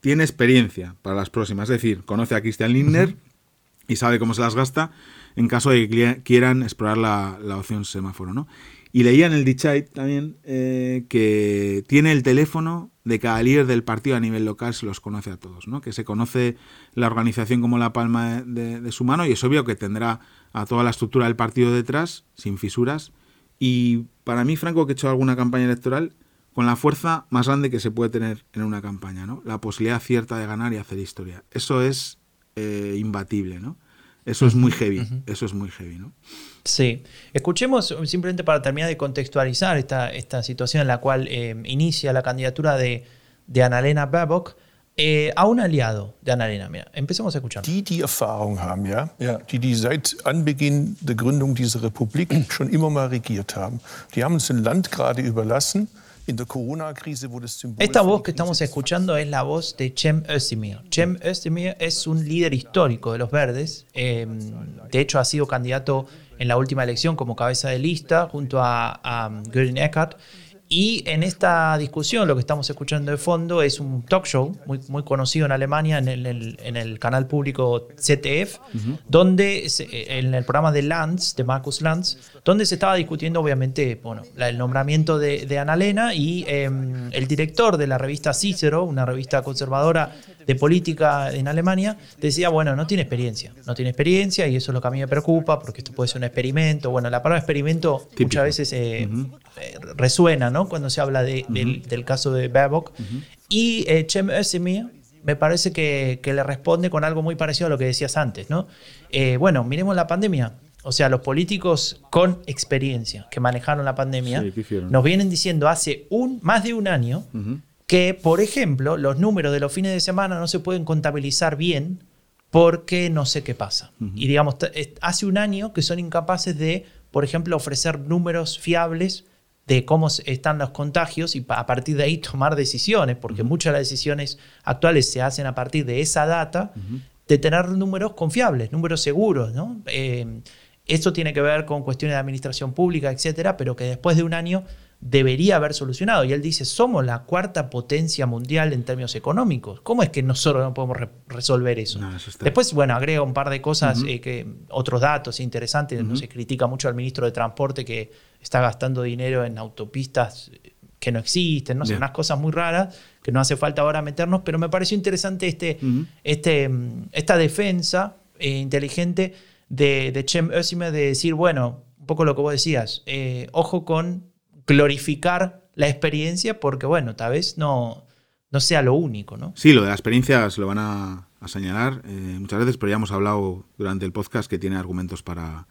tiene experiencia para las próximas, es decir, conoce a Christian Lindner y sabe cómo se las gasta en caso de que quieran explorar la, opción semáforo. ¿no? Y leía en el Dichait también eh, que tiene el teléfono de cada líder del partido a nivel local, se los conoce a todos, ¿no? que se conoce la organización como la palma de, su mano y es obvio que tendrá a toda la estructura del partido detrás, sin fisuras. Y para mí, Franco, que he hecho alguna campaña electoral, con la fuerza más grande que se puede tener en una campaña, ¿no? La posibilidad cierta de ganar y hacer historia. Eso es eh, imbatible, ¿no? Eso es muy heavy, eso es muy heavy, ¿no? Sí. Escuchemos, simplemente para terminar de contextualizar esta, esta situación en la cual eh, inicia la candidatura de, de Annalena Baerbock, eh, a un aliado de Annalena. Mira, empecemos a escuchar. Die, die Erfahrung haben, ja, ja, die, die seit Anbeginn der Gründung dieser Republik schon immer mal regiert haben. Die haben uns ein Land gerade überlassen, esta voz que estamos escuchando es la voz de Cem Özdemir. Cem Özdemir es un líder histórico de los verdes. Em, de hecho, ha sido candidato en la última elección como cabeza de lista junto a, a Göring Eckert. Y en esta discusión lo que estamos escuchando de fondo es un talk show muy, muy conocido en Alemania en el, en el canal público ZDF, donde en el programa de Lanz, de Markus Lanz, donde se estaba discutiendo obviamente bueno, el nombramiento de, de Annalena y em, el director de la revista Cicero, una revista conservadora de política en Alemania, decía, bueno, no tiene experiencia, no tiene experiencia y eso es lo que a mí me preocupa porque esto puede ser un experimento. Bueno, la palabra experimento muchas veces eh, eh, resuena, ¿no? Cuando se habla del, caso de Baerbock. Y eh, Cem Özdemir me parece que, le responde con algo muy parecido a lo que decías antes, ¿no? bueno, miremos la pandemia. O sea, los políticos con experiencia que manejaron la pandemia nos vienen diciendo hace un, más de un año que, por ejemplo, los números de los fines de semana no se pueden contabilizar bien porque no sé qué pasa. Y digamos, hace un año que son incapaces de, por ejemplo, ofrecer números fiables de cómo están los contagios y a partir de ahí tomar decisiones, porque muchas de las decisiones actuales se hacen a partir de esa data, de tener números confiables, números seguros. ¿no? Eh, esto tiene que ver con cuestiones de administración pública, etcétera, pero que después de un año debería haber solucionado. Y él dice, somos la cuarta potencia mundial en términos económicos. ¿Cómo es que nosotros no podemos resolver eso? Después, bueno, agrega un par de cosas, eh, que, otros datos interesantes. No se critica mucho al ministro de Transporte que está gastando dinero en autopistas que no existen, no sé, unas cosas muy raras que no hace falta ahora meternos, pero me pareció interesante este, este, esta defensa eh, inteligente de, de Cem Özdemir de decir, bueno, un poco lo que vos decías, eh, ojo con glorificar la experiencia porque, bueno, tal vez no, no sea lo único, ¿no? Sí, lo de la experiencia se lo van a, señalar eh, muchas veces, pero ya hemos hablado durante el podcast que tiene argumentos para,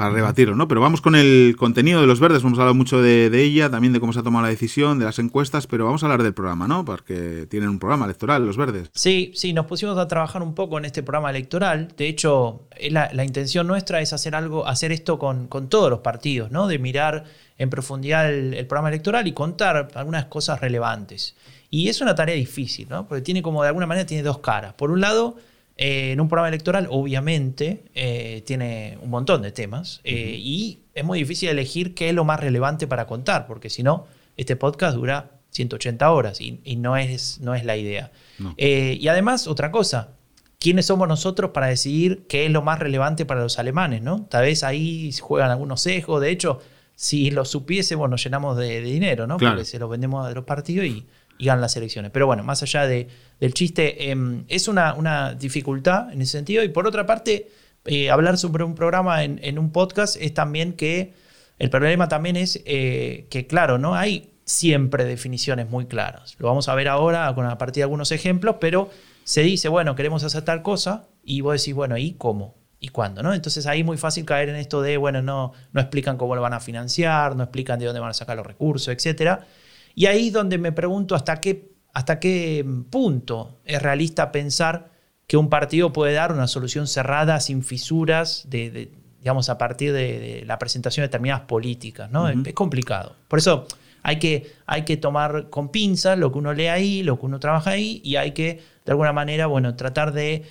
para rebatirlo, ¿no? Pero vamos con el contenido de los verdes, hemos hablado mucho de, ella, también de cómo se ha tomado la decisión, de las encuestas, pero vamos a hablar del programa, ¿no? Porque tienen un programa electoral, los verdes. Sí, sí, nos pusimos a trabajar un poco en este programa electoral. De hecho, la, la intención nuestra es hacer algo, hacer esto con, todos los partidos, ¿no? De mirar en profundidad el, programa electoral y contar algunas cosas relevantes. Y es una tarea difícil, ¿no? Porque tiene como de alguna manera tiene dos caras. Por un lado, eh, en un programa electoral, obviamente, eh, tiene un montón de temas eh, y es muy difícil elegir qué es lo más relevante para contar, porque si no, este podcast dura 180 horas y, no, es, no es la idea. y además, otra cosa, ¿quiénes somos nosotros para decidir qué es lo más relevante para los alemanes? ¿no? Tal vez ahí juegan algunos sesgos, de hecho, si lo supiésemos nos llenamos de, dinero, ¿no? porque se los vendemos a los partidos y y ganan las elecciones. Pero bueno, más allá de, del chiste, em, es una, una, dificultad en ese sentido. Y por otra parte, eh, hablar sobre un programa en, un podcast es también que el problema también es eh, que, claro, no hay siempre definiciones muy claras. Lo vamos a ver ahora a partir de algunos ejemplos, pero se dice, bueno, queremos hacer tal cosa y vos decís, bueno, ¿y cómo? ¿Y cuándo? ¿no? Entonces ahí es muy fácil caer en esto de, bueno, no, no explican cómo lo van a financiar, no explican de dónde van a sacar los recursos, etcétera. Y ahí es donde me pregunto hasta qué, hasta qué punto es realista pensar que un partido puede dar una solución cerrada, sin fisuras, de, digamos, a partir de, la presentación de determinadas políticas. ¿no? Es complicado. Por eso hay que, hay que tomar con pinzas lo que uno lee ahí, lo que uno trabaja ahí, y hay que, de alguna manera, bueno, tratar de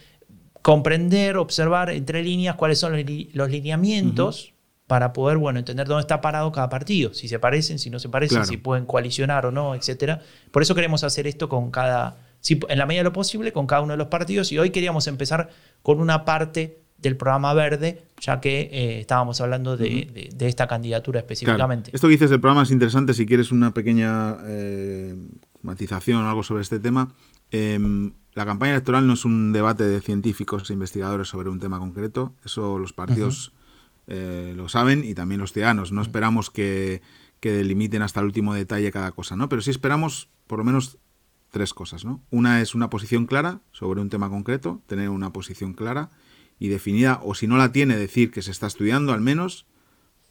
comprender, observar entre líneas cuáles son los lineamientos para poder, bueno, entender dónde está parado cada partido, si se parecen, si no se parecen, si pueden coalicionar o no, etcétera. Por eso queremos hacer esto con cada, en la medida de lo posible, con cada uno de los partidos. Y hoy queríamos empezar con una parte del programa verde, ya que eh, estábamos hablando de, esta candidatura específicamente. Esto que dices del programa es interesante, si quieres una pequeña eh, matización o algo sobre este tema. Em, la campaña electoral no es un debate de científicos e investigadores sobre un tema concreto, eso los partidos... Eh, lo saben y también los ciudadanos. No esperamos que, que, delimiten hasta el último detalle cada cosa, ¿no? Pero sí esperamos por lo menos tres cosas, ¿no? Una es una posición clara sobre un tema concreto, tener una posición clara y definida, o si no la tiene, decir que se está estudiando al menos,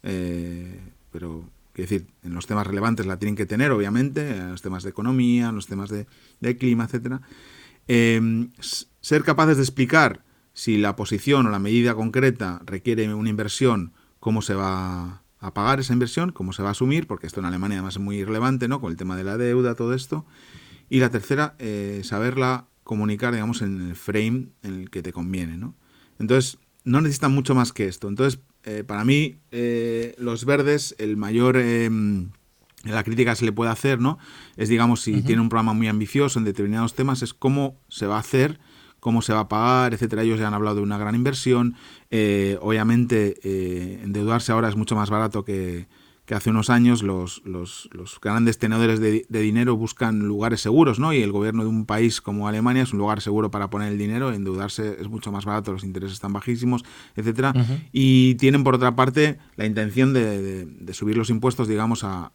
eh, pero quiero decir, en los temas relevantes la tienen que tener, obviamente, en los temas de economía, en los temas de, clima, etcétera. Eh, ser capaces de explicar si la posición o la medida concreta requiere una inversión, cómo se va a pagar esa inversión, cómo se va a asumir, porque esto en Alemania además es muy relevante, ¿no? Con el tema de la deuda, todo esto. Y la tercera, eh, saberla comunicar, digamos, en el frame en el que te conviene, ¿no? Entonces, no necesitan mucho más que esto. Entonces, eh, para mí, eh, los verdes, el mayor... Em, la crítica que se le puede hacer, ¿no? Es, digamos, si tiene un programa muy ambicioso en determinados temas, es cómo se va a hacer cómo se va a pagar, etcétera. Ellos ya han hablado de una gran inversión. Eh, obviamente, eh, endeudarse ahora es mucho más barato que, hace unos años. Los, los, grandes tenedores de, dinero buscan lugares seguros, ¿no? Y el gobierno de un país como Alemania es un lugar seguro para poner el dinero. Endeudarse es mucho más barato, los intereses están bajísimos, etcétera. Y tienen, por otra parte, la intención de, subir los impuestos, digamos, a,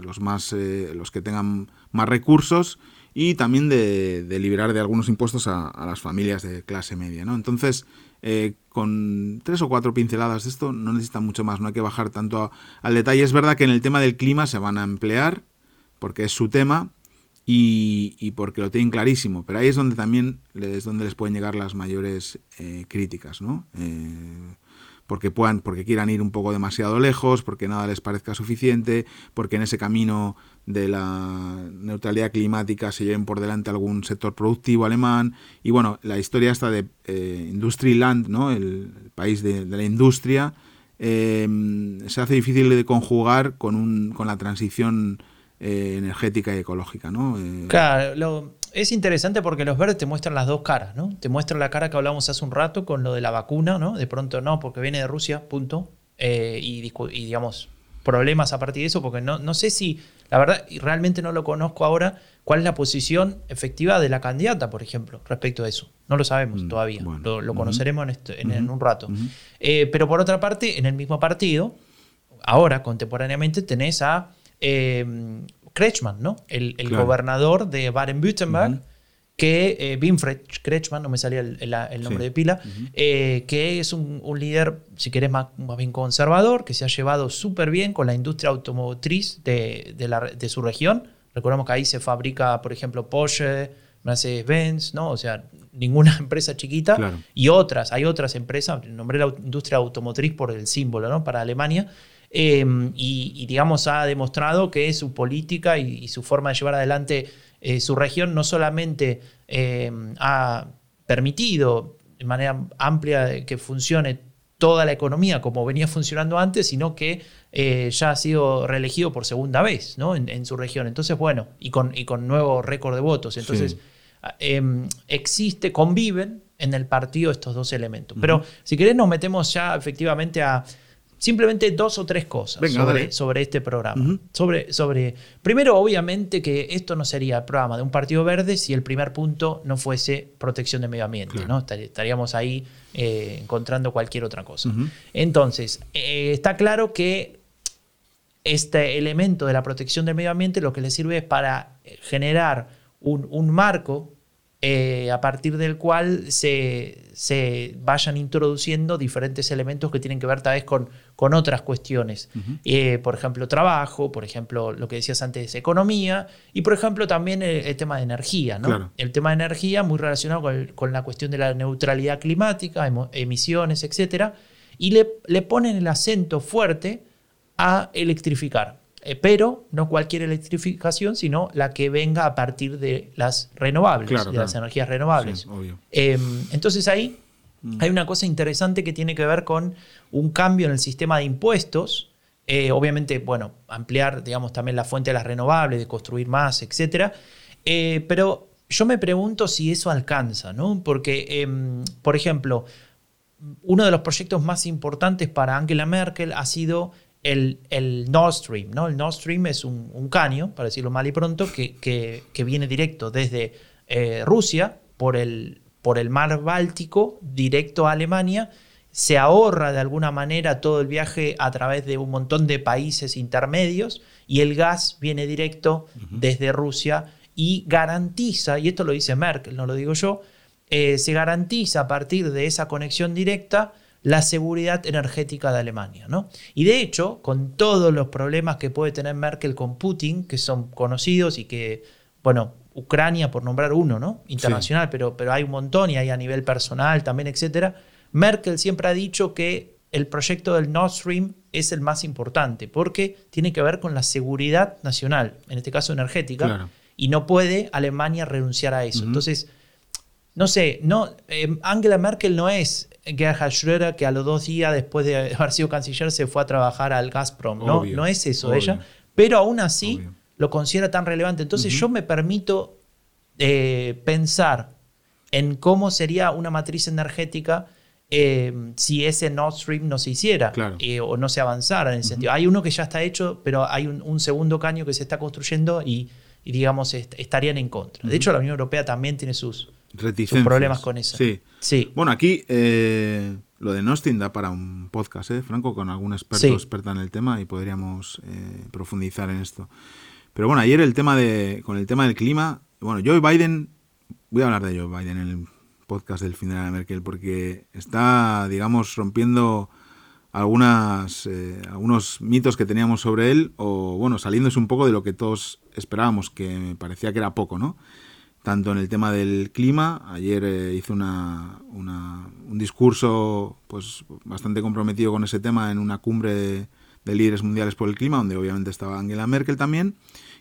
los más, eh, los que tengan más recursos y también de, liberar de algunos impuestos a, las familias de clase media. ¿no? Entonces, eh, con tres o cuatro pinceladas de esto no necesitan mucho más, no hay que bajar tanto al detalle. Es verdad que en el tema del clima se van a emplear, porque es su tema y, porque lo tienen clarísimo, pero ahí es donde también es donde les pueden llegar las mayores eh, críticas. ¿no? Eh, porque puedan, porque quieran ir un poco demasiado lejos, porque nada les parezca suficiente, porque en ese camino de la neutralidad climática se lleven por delante algún sector productivo alemán. Y bueno, la historia esta de eh, Industriland, ¿no? el, país de, la industria, eh, se hace difícil de conjugar con, un, con la transición eh, energética y ecológica. ¿no? claro, lo, es interesante porque los verdes te muestran las dos caras, ¿no? Te muestran la cara que hablamos hace un rato con lo de la vacuna, ¿no? De pronto no, porque viene de Rusia, punto. Eh, y, digamos, problemas a partir de eso, porque no, no sé si, la verdad, y realmente no lo conozco ahora, cuál es la posición efectiva de la candidata, por ejemplo, respecto a eso. No lo sabemos mm, todavía, lo, conoceremos en, este, en, un rato. Eh, pero por otra parte, en el mismo partido, ahora contemporáneamente tenés a eh, Kretschmann, ¿no? El, gobernador de Baden-Württemberg, que eh, Kretschmann, no me salía el, nombre de pila, eh, que es un, líder, si querés, más, bien conservador, que se ha llevado súper bien con la industria automotriz de, su región. Recordemos que ahí se fabrica, por ejemplo, Porsche, Mercedes-Benz, ¿no? O sea, ninguna empresa chiquita. Y otras, hay otras empresas, nombré la industria automotriz por el símbolo, ¿no? Para Alemania. Em, y, digamos, ha demostrado que su política y, su forma de llevar adelante eh, su región no solamente em, ha permitido de manera amplia que funcione toda la economía como venía funcionando antes, sino que eh, ya ha sido reelegido por segunda vez ¿no? en, su región. Entonces, bueno, y con, y con nuevo récord de votos. Entonces, em, existe, conviven en el partido estos dos elementos. Pero si querés nos metemos ya efectivamente a simplemente dos o tres cosas sobre, este programa. sobre, sobre, primero, obviamente que esto no sería el programa de un partido verde si el primer punto no fuese protección del medio ambiente. ¿no? Estaríamos ahí eh, encontrando cualquier otra cosa. Entonces, eh, está claro que este elemento de la protección del medio ambiente lo que le sirve es para generar un, un marco eh, a partir del cual se, vayan introduciendo diferentes elementos que tienen que ver tal vez con, con otras cuestiones. Eh, por ejemplo, trabajo, por ejemplo, lo que decías antes, economía, y por ejemplo también el, tema de energía. ¿no? El tema de energía muy relacionado con, la cuestión de la neutralidad climática, emisiones, etc. Y le, le ponen el acento fuerte a electrificar. Eh, pero no cualquier electrificación, sino la que venga a partir de las renovables, de las energías renovables. Em, entonces ahí mm. hay una cosa interesante que tiene que ver con un cambio en el sistema de impuestos. Eh, obviamente, bueno, ampliar, digamos, también la fuente de las renovables, de construir más, etc. Eh, pero yo me pregunto si eso alcanza, ¿no? Porque, em, por ejemplo, uno de los proyectos más importantes para Angela Merkel ha sido el, Nord Stream. ¿no? El Nord Stream es un, caño, para decirlo mal y pronto, que, que, viene directo desde eh, Rusia por el, por el mar Báltico, directo a Alemania. Se ahorra de alguna manera todo el viaje a través de un montón de países intermedios y el gas viene directo desde Rusia y garantiza, y esto lo dice Merkel, no lo digo yo, eh, se garantiza a partir de esa conexión directa la seguridad energética de Alemania. ¿no? Y de hecho, con todos los problemas que puede tener Merkel con Putin, que son conocidos y que, bueno, Ucrania por nombrar uno, ¿no? Internacional, pero, pero hay un montón y hay a nivel personal también, etcétera. Merkel siempre ha dicho que el proyecto del Nord Stream es el más importante porque tiene que ver con la seguridad nacional, en este caso energética, y no puede Alemania renunciar a eso. Entonces, no sé, no, eh, Angela Merkel no es Gerhard Schröder que a los dos días después de haber sido canciller se fue a trabajar al Gazprom. No, no es eso ella, pero aún así lo considera tan relevante. Entonces yo me permito eh, pensar en cómo sería una matriz energética eh, si ese Nord Stream no se hiciera eh, o no se avanzara en ese sentido. Hay uno que ya está hecho, pero hay un, segundo caño que se está construyendo y, digamos, estarían en contra. De hecho, la Unión Europea también tiene sus, problemas con eso. Sí. sí. Bueno, aquí eh, lo de Nostin da para un podcast, ¿eh, Franco? Con algún experto experta en el tema y podríamos eh, profundizar en esto. Pero bueno, ayer el tema de, con el tema del clima, bueno, Joe Biden, voy a hablar de Joe Biden en el podcast del final de Merkel, porque está, digamos, rompiendo algunas, eh, algunos mitos que teníamos sobre él, o bueno, saliéndose un poco de lo que todos esperábamos, que me parecía que era poco, ¿no? Tanto en el tema del clima. Ayer eh, hizo una, un discurso pues, bastante comprometido con ese tema en una cumbre de, líderes mundiales por el clima, donde obviamente estaba Angela Merkel también,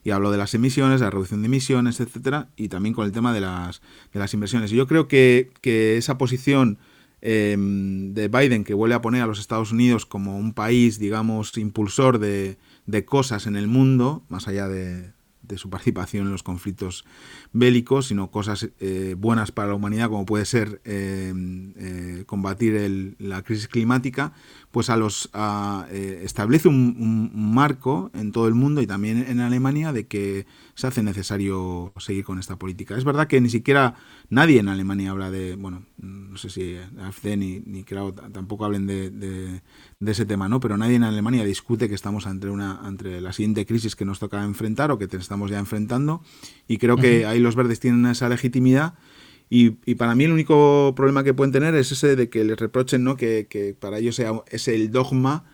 y habló de las emisiones, de la reducción de emisiones, etcétera, y también con el tema de las, de las inversiones. Yo creo que, esa posición em, de Biden, que vuelve a poner a los Estados Unidos como un país, digamos, impulsor de, de cosas en el mundo, más allá de, de su participación en los conflictos bélicos, sino cosas eh, buenas para la humanidad, como puede ser eh, eh, combatir la crisis climática, pues a los establece un, marco en todo el mundo y también en Alemania de que se hace necesario seguir con esta política. Es verdad que ni siquiera nadie en Alemania habla de, bueno, no sé si AFD ni, ni tampoco hablen de, de, ese tema, ¿no? Pero nadie en Alemania discute que estamos ante una entre la siguiente crisis que nos toca enfrentar o que estamos ya enfrentando y creo que ahí los verdes tienen esa legitimidad y, para mí el único problema que pueden tener es ese de que les reprochen ¿no? que, para ellos sea, es el dogma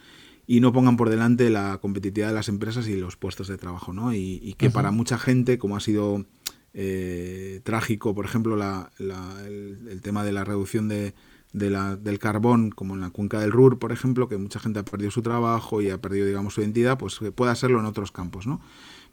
y no pongan por delante la competitividad de las empresas y los puestos de trabajo. ¿no? Y, que para mucha gente, como ha sido eh, trágico, por ejemplo, la, el, tema de la reducción de, la, del carbón, como en la cuenca del Ruhr, por ejemplo, que mucha gente ha perdido su trabajo y ha perdido, digamos, su identidad, pues pueda hacerlo en otros campos, ¿no?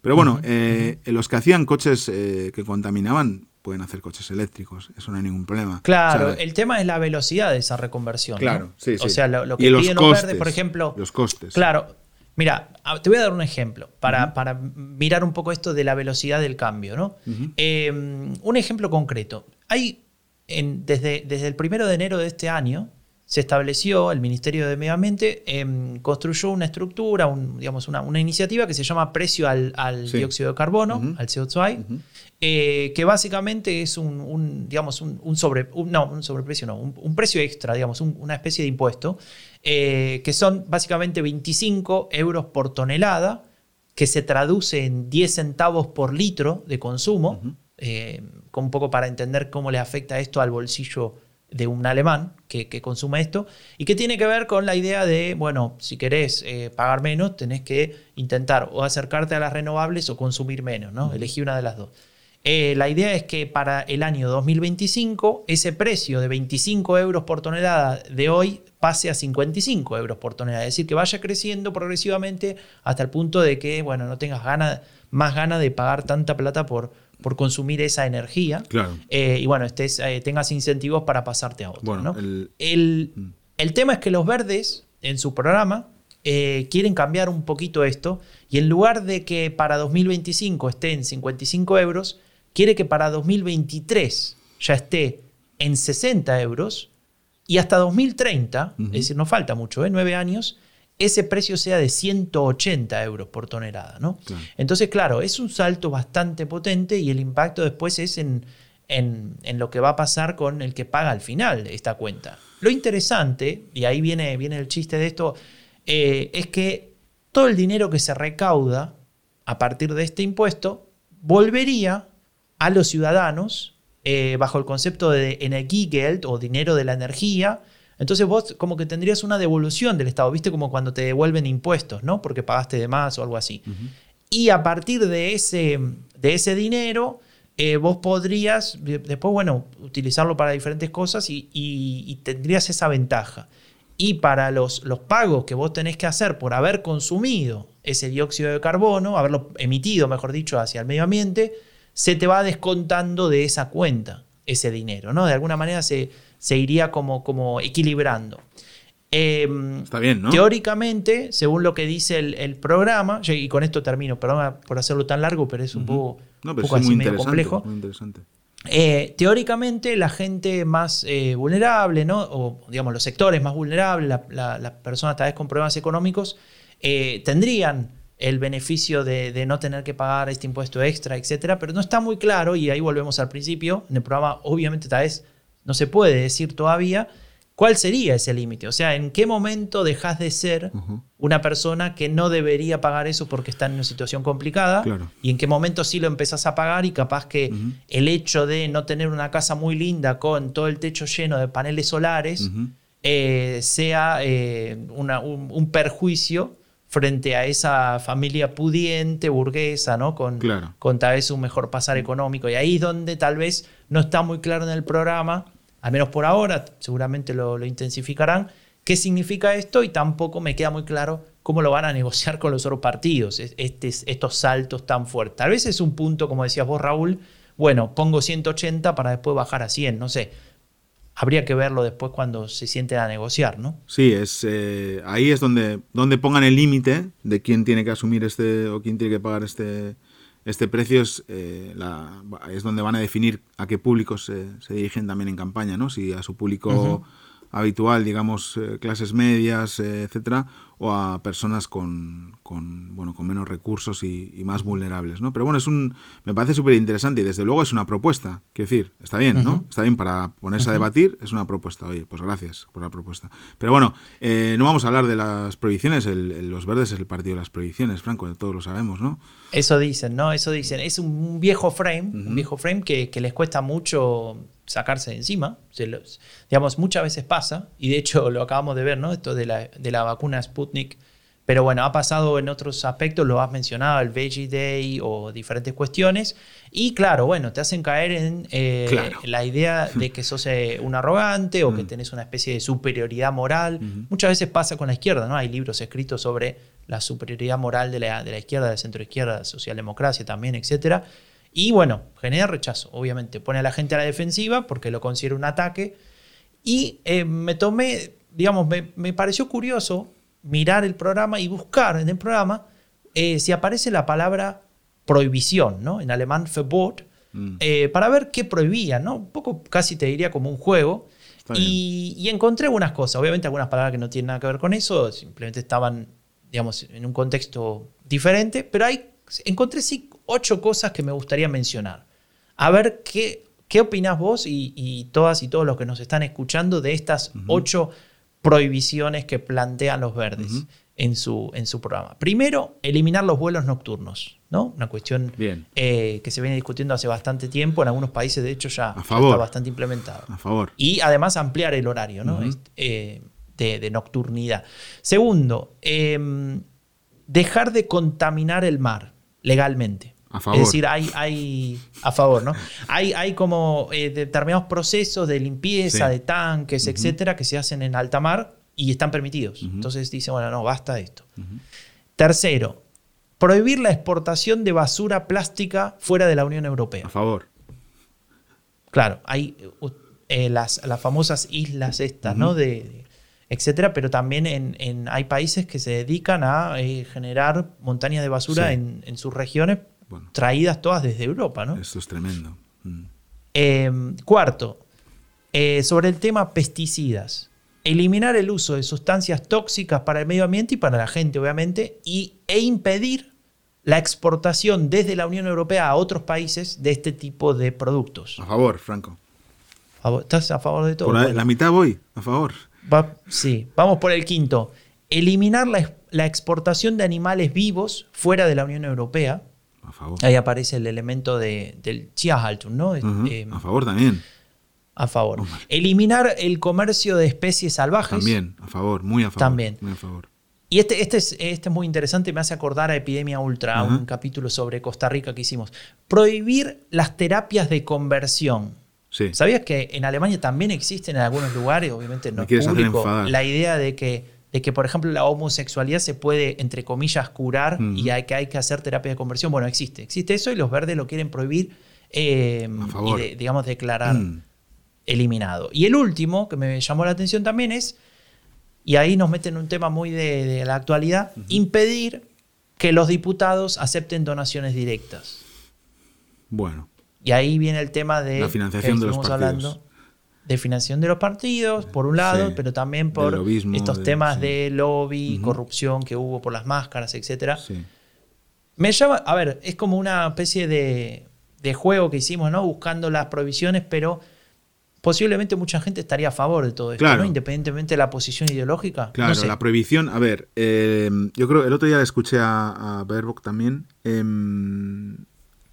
Pero bueno, eh, los que hacían coches eh, que contaminaban, pueden hacer coches eléctricos, eso no hay ningún problema. Claro, O sea, el tema es la velocidad de esa reconversión. ¿no? Claro, sí, O sí. sea, lo, lo Y que los piden los verdes, por ejemplo. los costes. Claro. Mira, a- te voy a dar un ejemplo para, para mirar un poco esto de la velocidad del cambio. ¿no? Eh, un ejemplo concreto. Hay, en- desde, desde el primero de enero de este año, se estableció, el Ministerio de Medio Ambiente em, construyó una estructura, un- digamos, una, una iniciativa que se llama Precio al, al Sí. Dióxido de Carbono, al CO2, eh, que básicamente es un, un, digamos, un, un sobre, no, un sobreprecio, no, un, precio extra, digamos, un- una especie de impuesto, eh, que son básicamente 25 euros por tonelada, que se traduce en 10 centavos por litro de consumo, eh, con un poco para entender cómo le afecta esto al bolsillo de un alemán que, que consume esto, y que tiene que ver con la idea de, bueno, si querés eh, pagar menos, tenés que intentar o acercarte a las renovables o consumir menos, ¿no? Elegí una de las dos. Eh, la idea es que para el año 2025 ese precio de 25 euros por tonelada de hoy pase a 55 euros por tonelada, es decir, que vaya creciendo progresivamente hasta el punto de que, bueno, no tengas más ganas de pagar tanta plata por, por consumir esa energía. Claro. Eh, y bueno, estés, eh, tengas incentivos para pasarte a otro. Bueno, ¿no? el- El, el tema es que los verdes, en su programa, eh, quieren cambiar un poquito esto y en lugar de que para 2025 esté en 55 euros, quiere que para 2023 ya esté en 60 euros y hasta 2030, es decir, no falta mucho, ¿eh? nueve años, ese precio sea de 180 euros por tonelada. ¿no? Claro. Entonces, claro, es un salto bastante potente y el impacto después es en, en, en lo que va a pasar con el que paga al final esta cuenta. Lo interesante, y ahí viene, viene el chiste de esto, eh, es que todo el dinero que se recauda a partir de este impuesto volvería a los ciudadanos eh, bajo el concepto de Energiegeld o dinero de la energía. Entonces vos como que tendrías una devolución del Estado, ¿viste? Como cuando te devuelven impuestos, ¿no? Porque pagaste de más o algo así. Y a partir de ese, de ese dinero, eh, vos podrías de- después, bueno, utilizarlo para diferentes cosas y, y- y tendrías esa ventaja. Y para los, los pagos que vos tenés que hacer por haber consumido ese dióxido de carbono, haberlo emitido, mejor dicho, hacia el medio ambiente, se te va descontando de esa cuenta ese dinero, ¿no? De alguna manera se, se iría como, como equilibrando. Em, Está bien, ¿no? Teóricamente, según lo que dice el, el programa, y con esto termino, perdón por hacerlo tan largo, pero es un poco, No, pero poco es así muy medio complejo. Muy interesante. Eh, teóricamente, la gente más eh, vulnerable, ¿no? o digamos los sectores más vulnerables, la- la- las personas tal vez con problemas económicos, eh, tendrían el beneficio de, de no tener que pagar este impuesto extra, etcétera, pero no está muy claro, y ahí volvemos al principio, en el programa obviamente tal vez no se puede decir todavía cuál sería ese límite, o sea, en qué momento dejas de ser una persona que no debería pagar eso porque está en una situación complicada, Claro. y en qué momento sí lo empezás a pagar y capaz que el hecho de no tener una casa muy linda con todo el techo lleno de paneles solares eh, sea eh, una- un, un perjuicio frente a esa familia pudiente, burguesa, ¿no? Con, Claro. con tal vez un mejor pasar económico. Y ahí es donde tal vez no está muy claro en el programa, al menos por ahora, seguramente lo, intensificarán, qué significa esto y tampoco me queda muy claro cómo lo van a negociar con los otros partidos, es- estes- estos saltos tan fuertes. Tal vez es un punto, como decías vos, Raúl, bueno, pongo 180 para después bajar a 100, no sé. Habría que verlo después cuando se sienten a negociar, ¿no? Sí, es eh, ahí es donde, donde pongan el límite de quién tiene que asumir este o quién tiene que pagar este, este precio. Es, eh, la- es donde van a definir a qué públicos se, se dirigen también en campaña, ¿no? Si a su público habitual, digamos, eh, clases medias, eh, etcétera, o a personas con, con, bueno, con menos recursos y, y más vulnerables, ¿no? Pero bueno, es un, me parece súper interesante y desde luego es una propuesta. Quiero decir, está bien, ¿no? Está bien para ponerse a debatir, es una propuesta. Oye, pues gracias por la propuesta. Pero bueno, eh, no vamos a hablar de las prohibiciones. El- el- los verdes es el partido de las prohibiciones, Franco, todos lo sabemos, ¿no? Eso dicen, ¿no? Eso dicen. Es un viejo frame, un viejo frame que, que les cuesta mucho sacarse de encima. Se los- digamos, muchas veces pasa, y de hecho lo acabamos de ver, ¿no? Esto de la, de la vacuna Sputnik. Pero bueno, ha pasado en otros aspectos, lo has mencionado, el Veggie Day o diferentes cuestiones. Y claro, bueno, te hacen caer en eh, Claro. la idea de que sos eh, un arrogante o que tenés una especie de superioridad moral. Muchas veces pasa con la izquierda, ¿no? Hay libros escritos sobre la superioridad moral de la, de la izquierda, de la centroizquierda, socialdemocracia también, etcétera. Y bueno, genera rechazo, obviamente. Pone a la gente a la defensiva porque lo considera un ataque. Y eh, me tomé, digamos, me, me, pareció curioso mirar el programa y buscar en el programa eh, si aparece la palabra prohibición, ¿no? En alemán Verbot, mm. eh, para ver qué prohibía, ¿no? Un poco casi te diría como un juego. Y, y, encontré algunas cosas, obviamente algunas palabras que no tienen nada que ver con eso, simplemente estaban, digamos, en un contexto diferente, pero hay, encontré sí ocho cosas que me gustaría mencionar. A ver qué, qué opinás vos y, todas y todos los que nos están escuchando de estas ocho prohibiciones que plantean los verdes en, su, en su programa. Primero, eliminar los vuelos nocturnos. ¿no? Una cuestión eh, que se viene discutiendo hace bastante tiempo. En algunos países, de hecho, ya, está bastante implementado. A favor. Y además ampliar el horario ¿no? Eh, de, nocturnidad. Segundo, em, dejar de contaminar el mar legalmente. Es decir, hay, hay a favor, ¿no? hay, hay como eh, determinados procesos de limpieza de tanques, etcétera, que se hacen en alta mar y están permitidos. Entonces dicen, bueno, no, basta de esto. Tercero, prohibir la exportación de basura plástica fuera de la Unión Europea. A favor. Claro, hay eh, las, las, famosas islas estas, ¿no? De, etcétera, pero también en, hay países que se dedican a eh, generar montañas de basura en, sus regiones, traídas todas desde Europa, ¿no? Esto es tremendo. Mm. Em, cuarto, eh, sobre el tema pesticidas. Eliminar el uso de sustancias tóxicas para el medio ambiente y para la gente, obviamente, y, e impedir la exportación desde la Unión Europea a otros países de este tipo de productos. A favor, Franco. ¿Estás a favor de todo? Por la mitad voy, a favor sí, vamos por el quinto. Eliminar la, exportación de animales vivos fuera de la Unión Europea. A favor. Ahí aparece el elemento de, del Tierhaltung, ¿no? Eh, a favor también. A favor. Eliminar el comercio de especies salvajes. También, a favor, muy a favor. También. Muy a favor. Y este, este, es, este es muy interesante, me hace acordar a Epidemia Ultra, un capítulo sobre Costa Rica que hicimos. Prohibir las terapias de conversión. ¿Sabías que en Alemania también existen en algunos lugares, obviamente no público, la idea de que, de que, por ejemplo, la homosexualidad se puede, entre comillas, curar y hay que, hay que hacer terapia de conversión? Bueno, existe. Existe eso y los verdes lo quieren prohibir eh, y, digamos, declarar mm. eliminado. Y el último, que me llamó la atención también, es, y ahí nos meten en un tema muy de, la actualidad, impedir que los diputados acepten donaciones directas. Bueno. Y ahí viene el tema de la financiación de los partidos. Hablando, de financiación de los partidos, por un lado, pero también por estos temas de lobby, corrupción que hubo por las máscaras, etc. Me llama, a ver, es como una especie de, juego que hicimos, ¿no? Buscando las prohibiciones, pero posiblemente mucha gente estaría a favor de todo esto, ¿no? Independientemente de la posición ideológica. Claro, la prohibición, a ver, eh, yo creo, el otro día le escuché a, a Baerbock también. Em,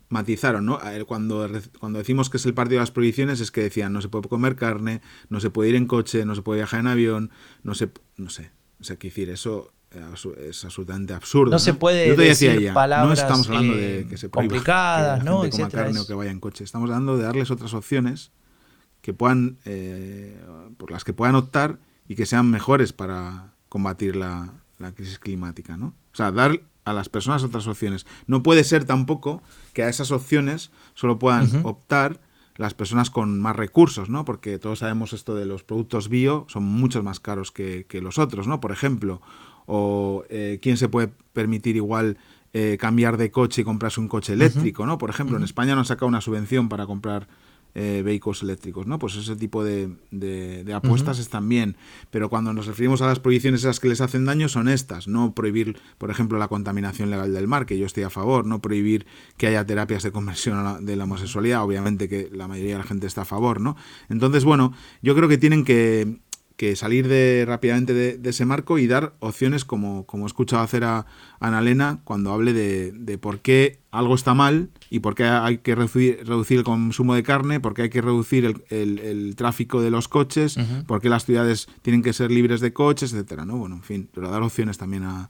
matizaron, ¿no? Cuando, cuando decimos que es el partido de las prohibiciones es que decían no se puede comer carne, no se puede ir en coche, no se puede viajar en avión, no se... no sé, o sea, decir, eso es absolutamente absurdo. No, se puede decir palabras no estamos hablando de que se complicadas, que ¿no? coma carne o que vaya en coche. Estamos hablando de darles otras opciones que puedan, eh, por las que puedan optar y que sean mejores para combatir la, la crisis climática, ¿no? O sea, dar a las personas otras opciones. No puede ser tampoco que a esas opciones solo puedan optar las personas con más recursos, ¿no? Porque todos sabemos esto de los productos bio son mucho más caros que, los otros, ¿no? Por ejemplo, o eh, quién se puede permitir igual eh, cambiar de coche y comprarse un coche eléctrico, ¿no? Por ejemplo, en España nos han sacado una subvención para comprar eh, vehículos eléctricos, ¿no? Pues ese tipo de, apuestas están bien. Pero cuando nos referimos a las prohibiciones esas que les hacen daño son estas, no prohibir, por ejemplo, la contaminación legal del mar, que yo estoy a favor, no prohibir que haya terapias de conversión de la homosexualidad, obviamente que la mayoría de la gente está a favor, ¿no? Entonces, bueno, yo creo que tienen que que salir de, rápidamente de, ese marco y dar opciones como, como he escuchado hacer a, Ana Elena cuando hable de, por qué algo está mal y por qué hay que reducir, reducir el consumo de carne, por qué hay que reducir el, el, tráfico de los coches, por qué las ciudades tienen que ser libres de coches, etcétera, ¿no? Bueno, en fin, pero dar opciones también a,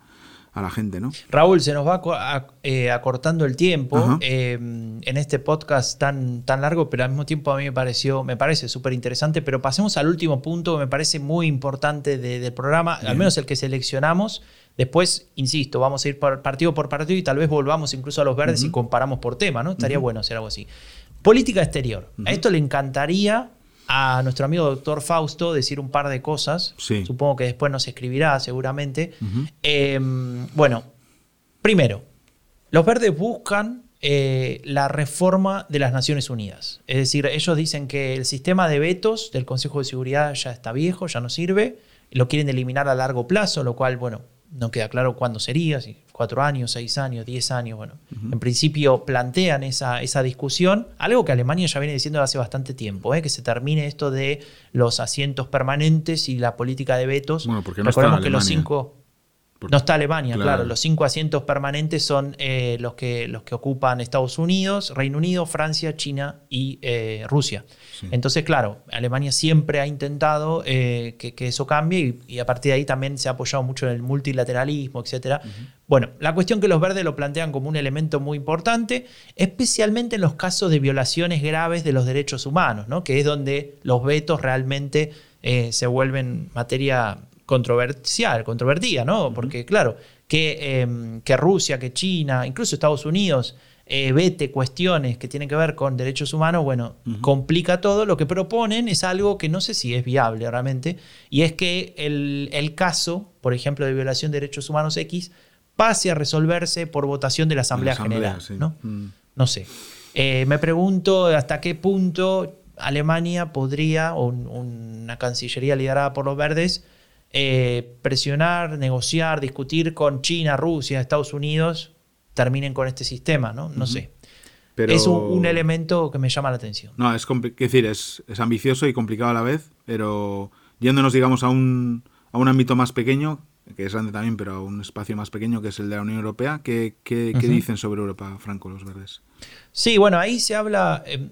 a la gente, ¿no? Raúl, se nos va a- eh, acortando el tiempo eh, en este podcast tan, tan largo, pero al mismo tiempo a mí me pareció, me parece súper interesante. Pero pasemos al último punto que me parece muy importante de- del programa, al menos el que seleccionamos. Después, insisto, vamos a ir por partido por partido y tal vez volvamos incluso a los verdes y comparamos por tema, ¿no? Estaría bueno hacer algo así. Política exterior. A esto le encantaría a nuestro amigo doctor Fausto decir un par de cosas. Sí. Supongo que después nos escribirá seguramente. Eh, bueno, primero, los verdes buscan eh, la reforma de las Naciones Unidas. Es decir, ellos dicen que el sistema de vetos del Consejo de Seguridad ya está viejo, ya no sirve, lo quieren eliminar a largo plazo, lo cual, bueno, no queda claro cuándo sería, si cuatro años, seis años, diez años, bueno. En principio plantean esa, esa discusión, algo que Alemania ya viene diciendo hace bastante tiempo, ¿eh? que se termine esto de los asientos permanentes y la política de vetos. Bueno, porque no está Recordemos que los cinco... No está Alemania, Claro. claro. Los cinco asientos permanentes son eh, los, que, los que ocupan Estados Unidos, Reino Unido, Francia, China y eh, Rusia. Entonces, claro, Alemania siempre ha intentado eh, que, que eso cambie y, y a partir de ahí también se ha apoyado mucho en el multilateralismo, etc. Bueno, la cuestión que los verdes lo plantean como un elemento muy importante, especialmente en los casos de violaciones graves de los derechos humanos, ¿no? que es donde los vetos realmente se vuelven materia controversial, controvertida, ¿no? Porque, claro, que, eh, que Rusia, que China, incluso Estados Unidos, eh, vete cuestiones que tienen que ver con derechos humanos, bueno, complica todo. Lo que proponen es algo que no sé si es viable realmente, y es que el, el caso, por ejemplo, de violación de derechos humanos X, pase a resolverse por votación de la Asamblea, Asamblea, General, sí. ¿no? Mm. No sé. Eh, me pregunto hasta qué punto Alemania podría, o un- una cancillería liderada por los verdes, eh, presionar, negociar, discutir con China, Rusia, Estados Unidos, terminen con este sistema, ¿no? No sé. Pero... Es un, un elemento que me llama la atención. No, es, quiero decir, es, es ambicioso y complicado a la vez, pero yéndonos, digamos, a un, a un ámbito más pequeño, que es grande también, pero a un espacio más pequeño, que es el de la Unión Europea, ¿qué, qué- qué Ujú. dicen sobre Europa, Franco, los verdes? Sí, bueno, ahí se habla, eh,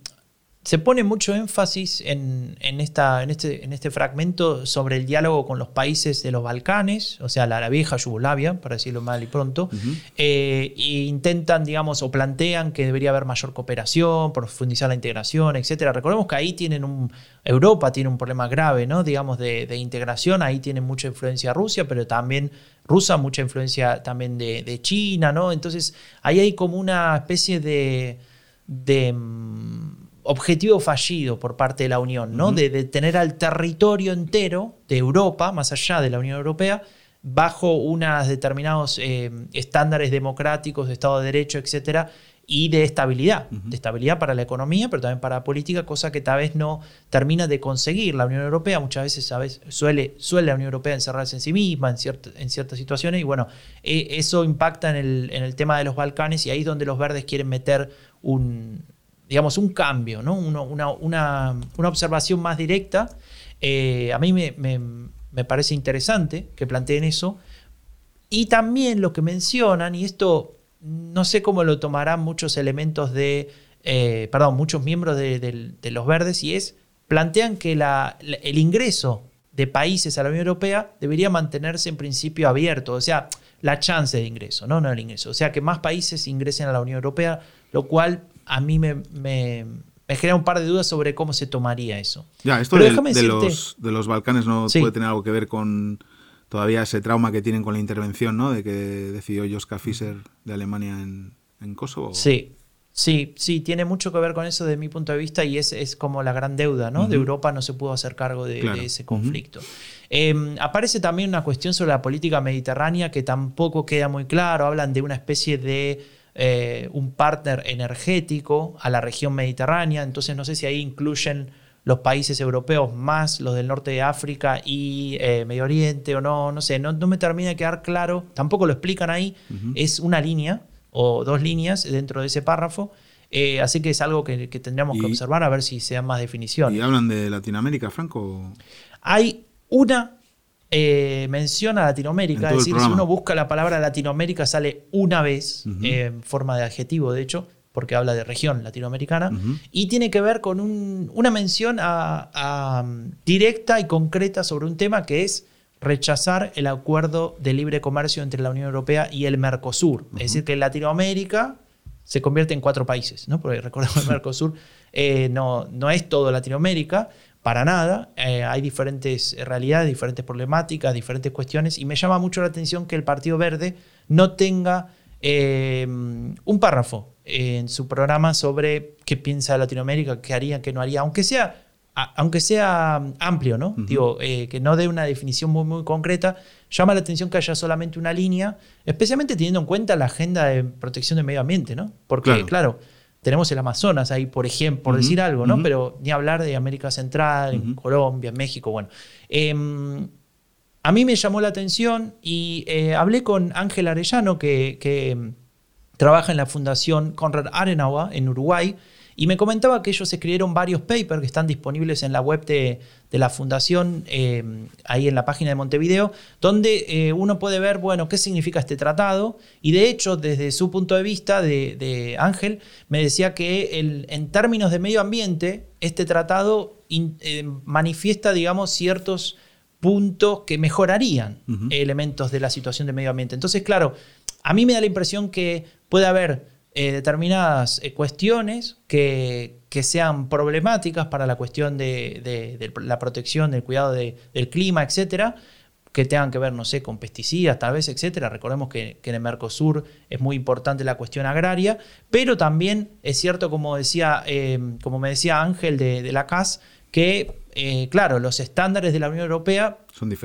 se pone mucho énfasis en, en esta, en, este, en este fragmento sobre el diálogo con los países de los Balcanes, o sea, la, la vieja Yugoslavia, para decirlo mal y pronto, eh, e intentan, digamos, o plantean que debería haber mayor cooperación, profundizar la integración, etcétera. Recordemos que ahí tienen un, Europa tiene un problema grave, ¿no? Digamos, de, de integración, ahí tiene mucha influencia Rusia, pero también rusa, mucha influencia también de, de China, ¿no? Entonces, ahí hay como una especie de, de mm, objetivo fallido por parte de la Unión, ¿no? de, de tener al territorio entero de Europa, más allá de la Unión Europea, bajo unos determinados eh, estándares democráticos, de Estado de Derecho, etcétera, y de estabilidad, de estabilidad para la economía, pero también para la política, cosa que tal vez no termina de conseguir la Unión Europea. Muchas veces ¿sabes? Suele, suele la Unión Europea encerrarse en sí misma en, en ciertas situaciones, y bueno, eh, eso impacta en el, en el tema de los Balcanes, y ahí es donde los verdes quieren meter un, digamos, un cambio, ¿no? Una, una- una observación más directa. Eh, a mí me, me- parece interesante que planteen eso. Y también lo que mencionan, y esto no sé cómo lo tomarán muchos elementos de, eh, perdón, muchos miembros de, de los verdes, y es, plantean que la- el ingreso de países a la Unión Europea debería mantenerse en principio abierto, o sea, la chance de ingreso, no, no el ingreso. O sea, que más países ingresen a la Unión Europea, lo cual a mí me, me- me genera un par de dudas sobre cómo se tomaría eso. Ya, esto Pero de, déjame de los, de los Balcanes no Sí. puede tener algo que ver con todavía ese trauma que tienen con la intervención, ¿no? De que decidió Joschka Fischer de Alemania en, en Kosovo. Sí, sí, sí, tiene mucho que ver con eso desde mi punto de vista y es, es como la gran deuda, ¿no? De. Europa no se pudo hacer cargo de, ese conflicto. Eh, aparece también una cuestión sobre la política mediterránea que tampoco queda muy claro. Hablan de una especie de eh, un partner energético a la región mediterránea, entonces no sé si ahí incluyen los países europeos más los del norte de África y eh, Medio Oriente o no, no sé, no, no me termina de quedar claro, tampoco lo explican ahí, es una línea o dos líneas dentro de ese párrafo, eh, así que es algo que, que tendríamos que observar a ver si se dan más definiciones. ¿Y hablan de Latinoamérica, Franco? Hay una eh, mención a Latinoamérica, es decir, si uno busca la palabra Latinoamérica sale una vez eh, en forma de adjetivo, de hecho, porque habla de región latinoamericana, y tiene que ver con un- una mención a- a, um, directa y concreta sobre un tema que es rechazar el acuerdo de libre comercio entre la Unión Europea y el Mercosur. Es decir, que Latinoamérica se convierte en cuatro países, ¿no? Porque recordemos que el Mercosur eh, no, no es todo Latinoamérica, para nada. Eh, hay diferentes realidades, diferentes problemáticas, diferentes cuestiones, y me llama mucho la atención que el Partido Verde no tenga eh, un párrafo en su programa sobre qué piensa de Latinoamérica, qué haría, qué no haría, aunque sea aunque sea amplio, ¿no? Digo, eh, que no dé una definición muy, muy concreta, llama la atención que haya solamente una línea, especialmente teniendo en cuenta la agenda de protección del medio ambiente, ¿no? Porque, claro, tenemos el Amazonas ahí, por ejemplo, por decir algo, ¿no? Pero ni hablar de América Central, en Colombia, en México, bueno. Em, a mí me llamó la atención y eh, hablé con Ángel Arellano, que, que trabaja en la Fundación Conrad Adenauer en Uruguay, y me comentaba que ellos escribieron varios papers que están disponibles en la web de, la fundación, eh, ahí en la página de Montevideo, donde eh, uno puede ver, bueno, qué significa este tratado. Y de hecho, desde su punto de vista de, Ángel, me decía que en términos de medio ambiente, este tratado eh, manifiesta, digamos, ciertos puntos que mejorarían elementos de la situación de medio ambiente. Entonces, claro, a mí me da la impresión que puede haber eh, determinadas eh, cuestiones que, sean problemáticas para la cuestión de, la protección, del cuidado del clima, etcétera, que tengan que ver, no sé, con pesticidas, tal vez, etcétera. Recordemos que, en el Mercosur es muy importante la cuestión agraria, pero también es cierto, como decía, eh, como me decía Ángel de, de la CAS, que eh, claro, los estándares de la Unión Europea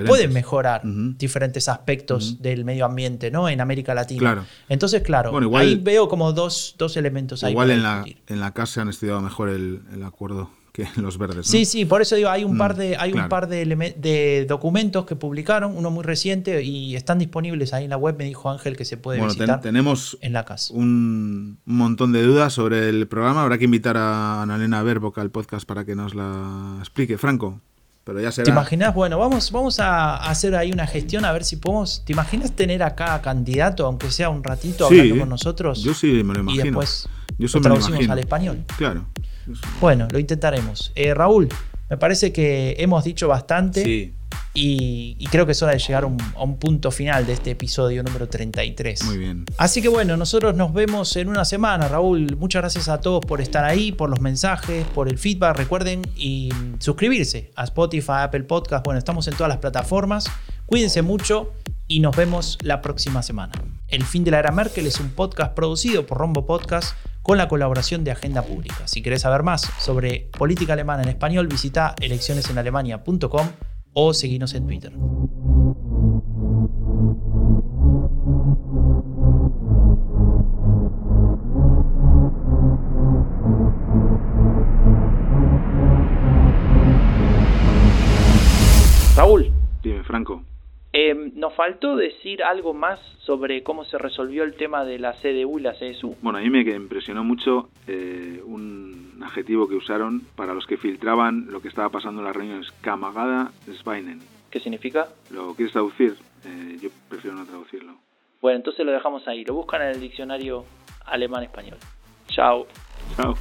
pueden mejorar diferentes aspectos del medio ambiente ¿no? en América Latina. Entonces, claro, ahí veo como dos, elementos ahí. Igual en la, en la casa han estudiado mejor el, acuerdo que los verdes. Sí, sí, por eso digo, hay un par, mm, de, hay un par de, de, documentos que publicaron, uno muy reciente y están disponibles ahí en la web, me dijo Ángel que se puede bueno, visitar tenemos en la casa. Un, montón de dudas sobre el programa, habrá que invitar a Annalena Verboca al podcast para que nos la explique. Franco, pero ya será. ¿Te imaginas? Bueno, vamos, vamos a hacer ahí una gestión a ver si podemos. ¿Te imaginas tener acá candidato, aunque sea un ratito, hablando con nosotros? Yo sí me lo imagino. Y después yo lo traducimos al español. Claro. Bueno, lo intentaremos. Eh, Raúl, me parece que hemos dicho bastante. Y, creo que es hora de llegar a un, punto final de este episodio número 33. Muy bien. Así que bueno, nosotros nos vemos en una semana, Raúl. Muchas gracias a todos por estar ahí, por los mensajes, por el feedback. Recuerden y suscribirse a Spotify, Apple Podcast. Bueno, estamos en todas las plataformas. Cuídense mucho y nos vemos la próxima semana. El fin de la era Merkel es un podcast producido por Rombo Podcast con la colaboración de Agenda Pública. Si querés saber más sobre política alemana en español, visita eleccionesenalemania.com o seguinos en Twitter. Em, nos faltó decir algo más sobre cómo se resolvió el tema de la CDU y la CSU. Bueno, a mí me impresionó mucho eh, un adjetivo que usaron para los que filtraban lo que estaba pasando en las reuniones, Kamagada Sveinen. ¿Qué significa? ¿Lo quieres traducir? Eh, yo prefiero no traducirlo. Bueno, entonces lo dejamos ahí. Lo buscan en el diccionario alemán-español. Chao. Chao.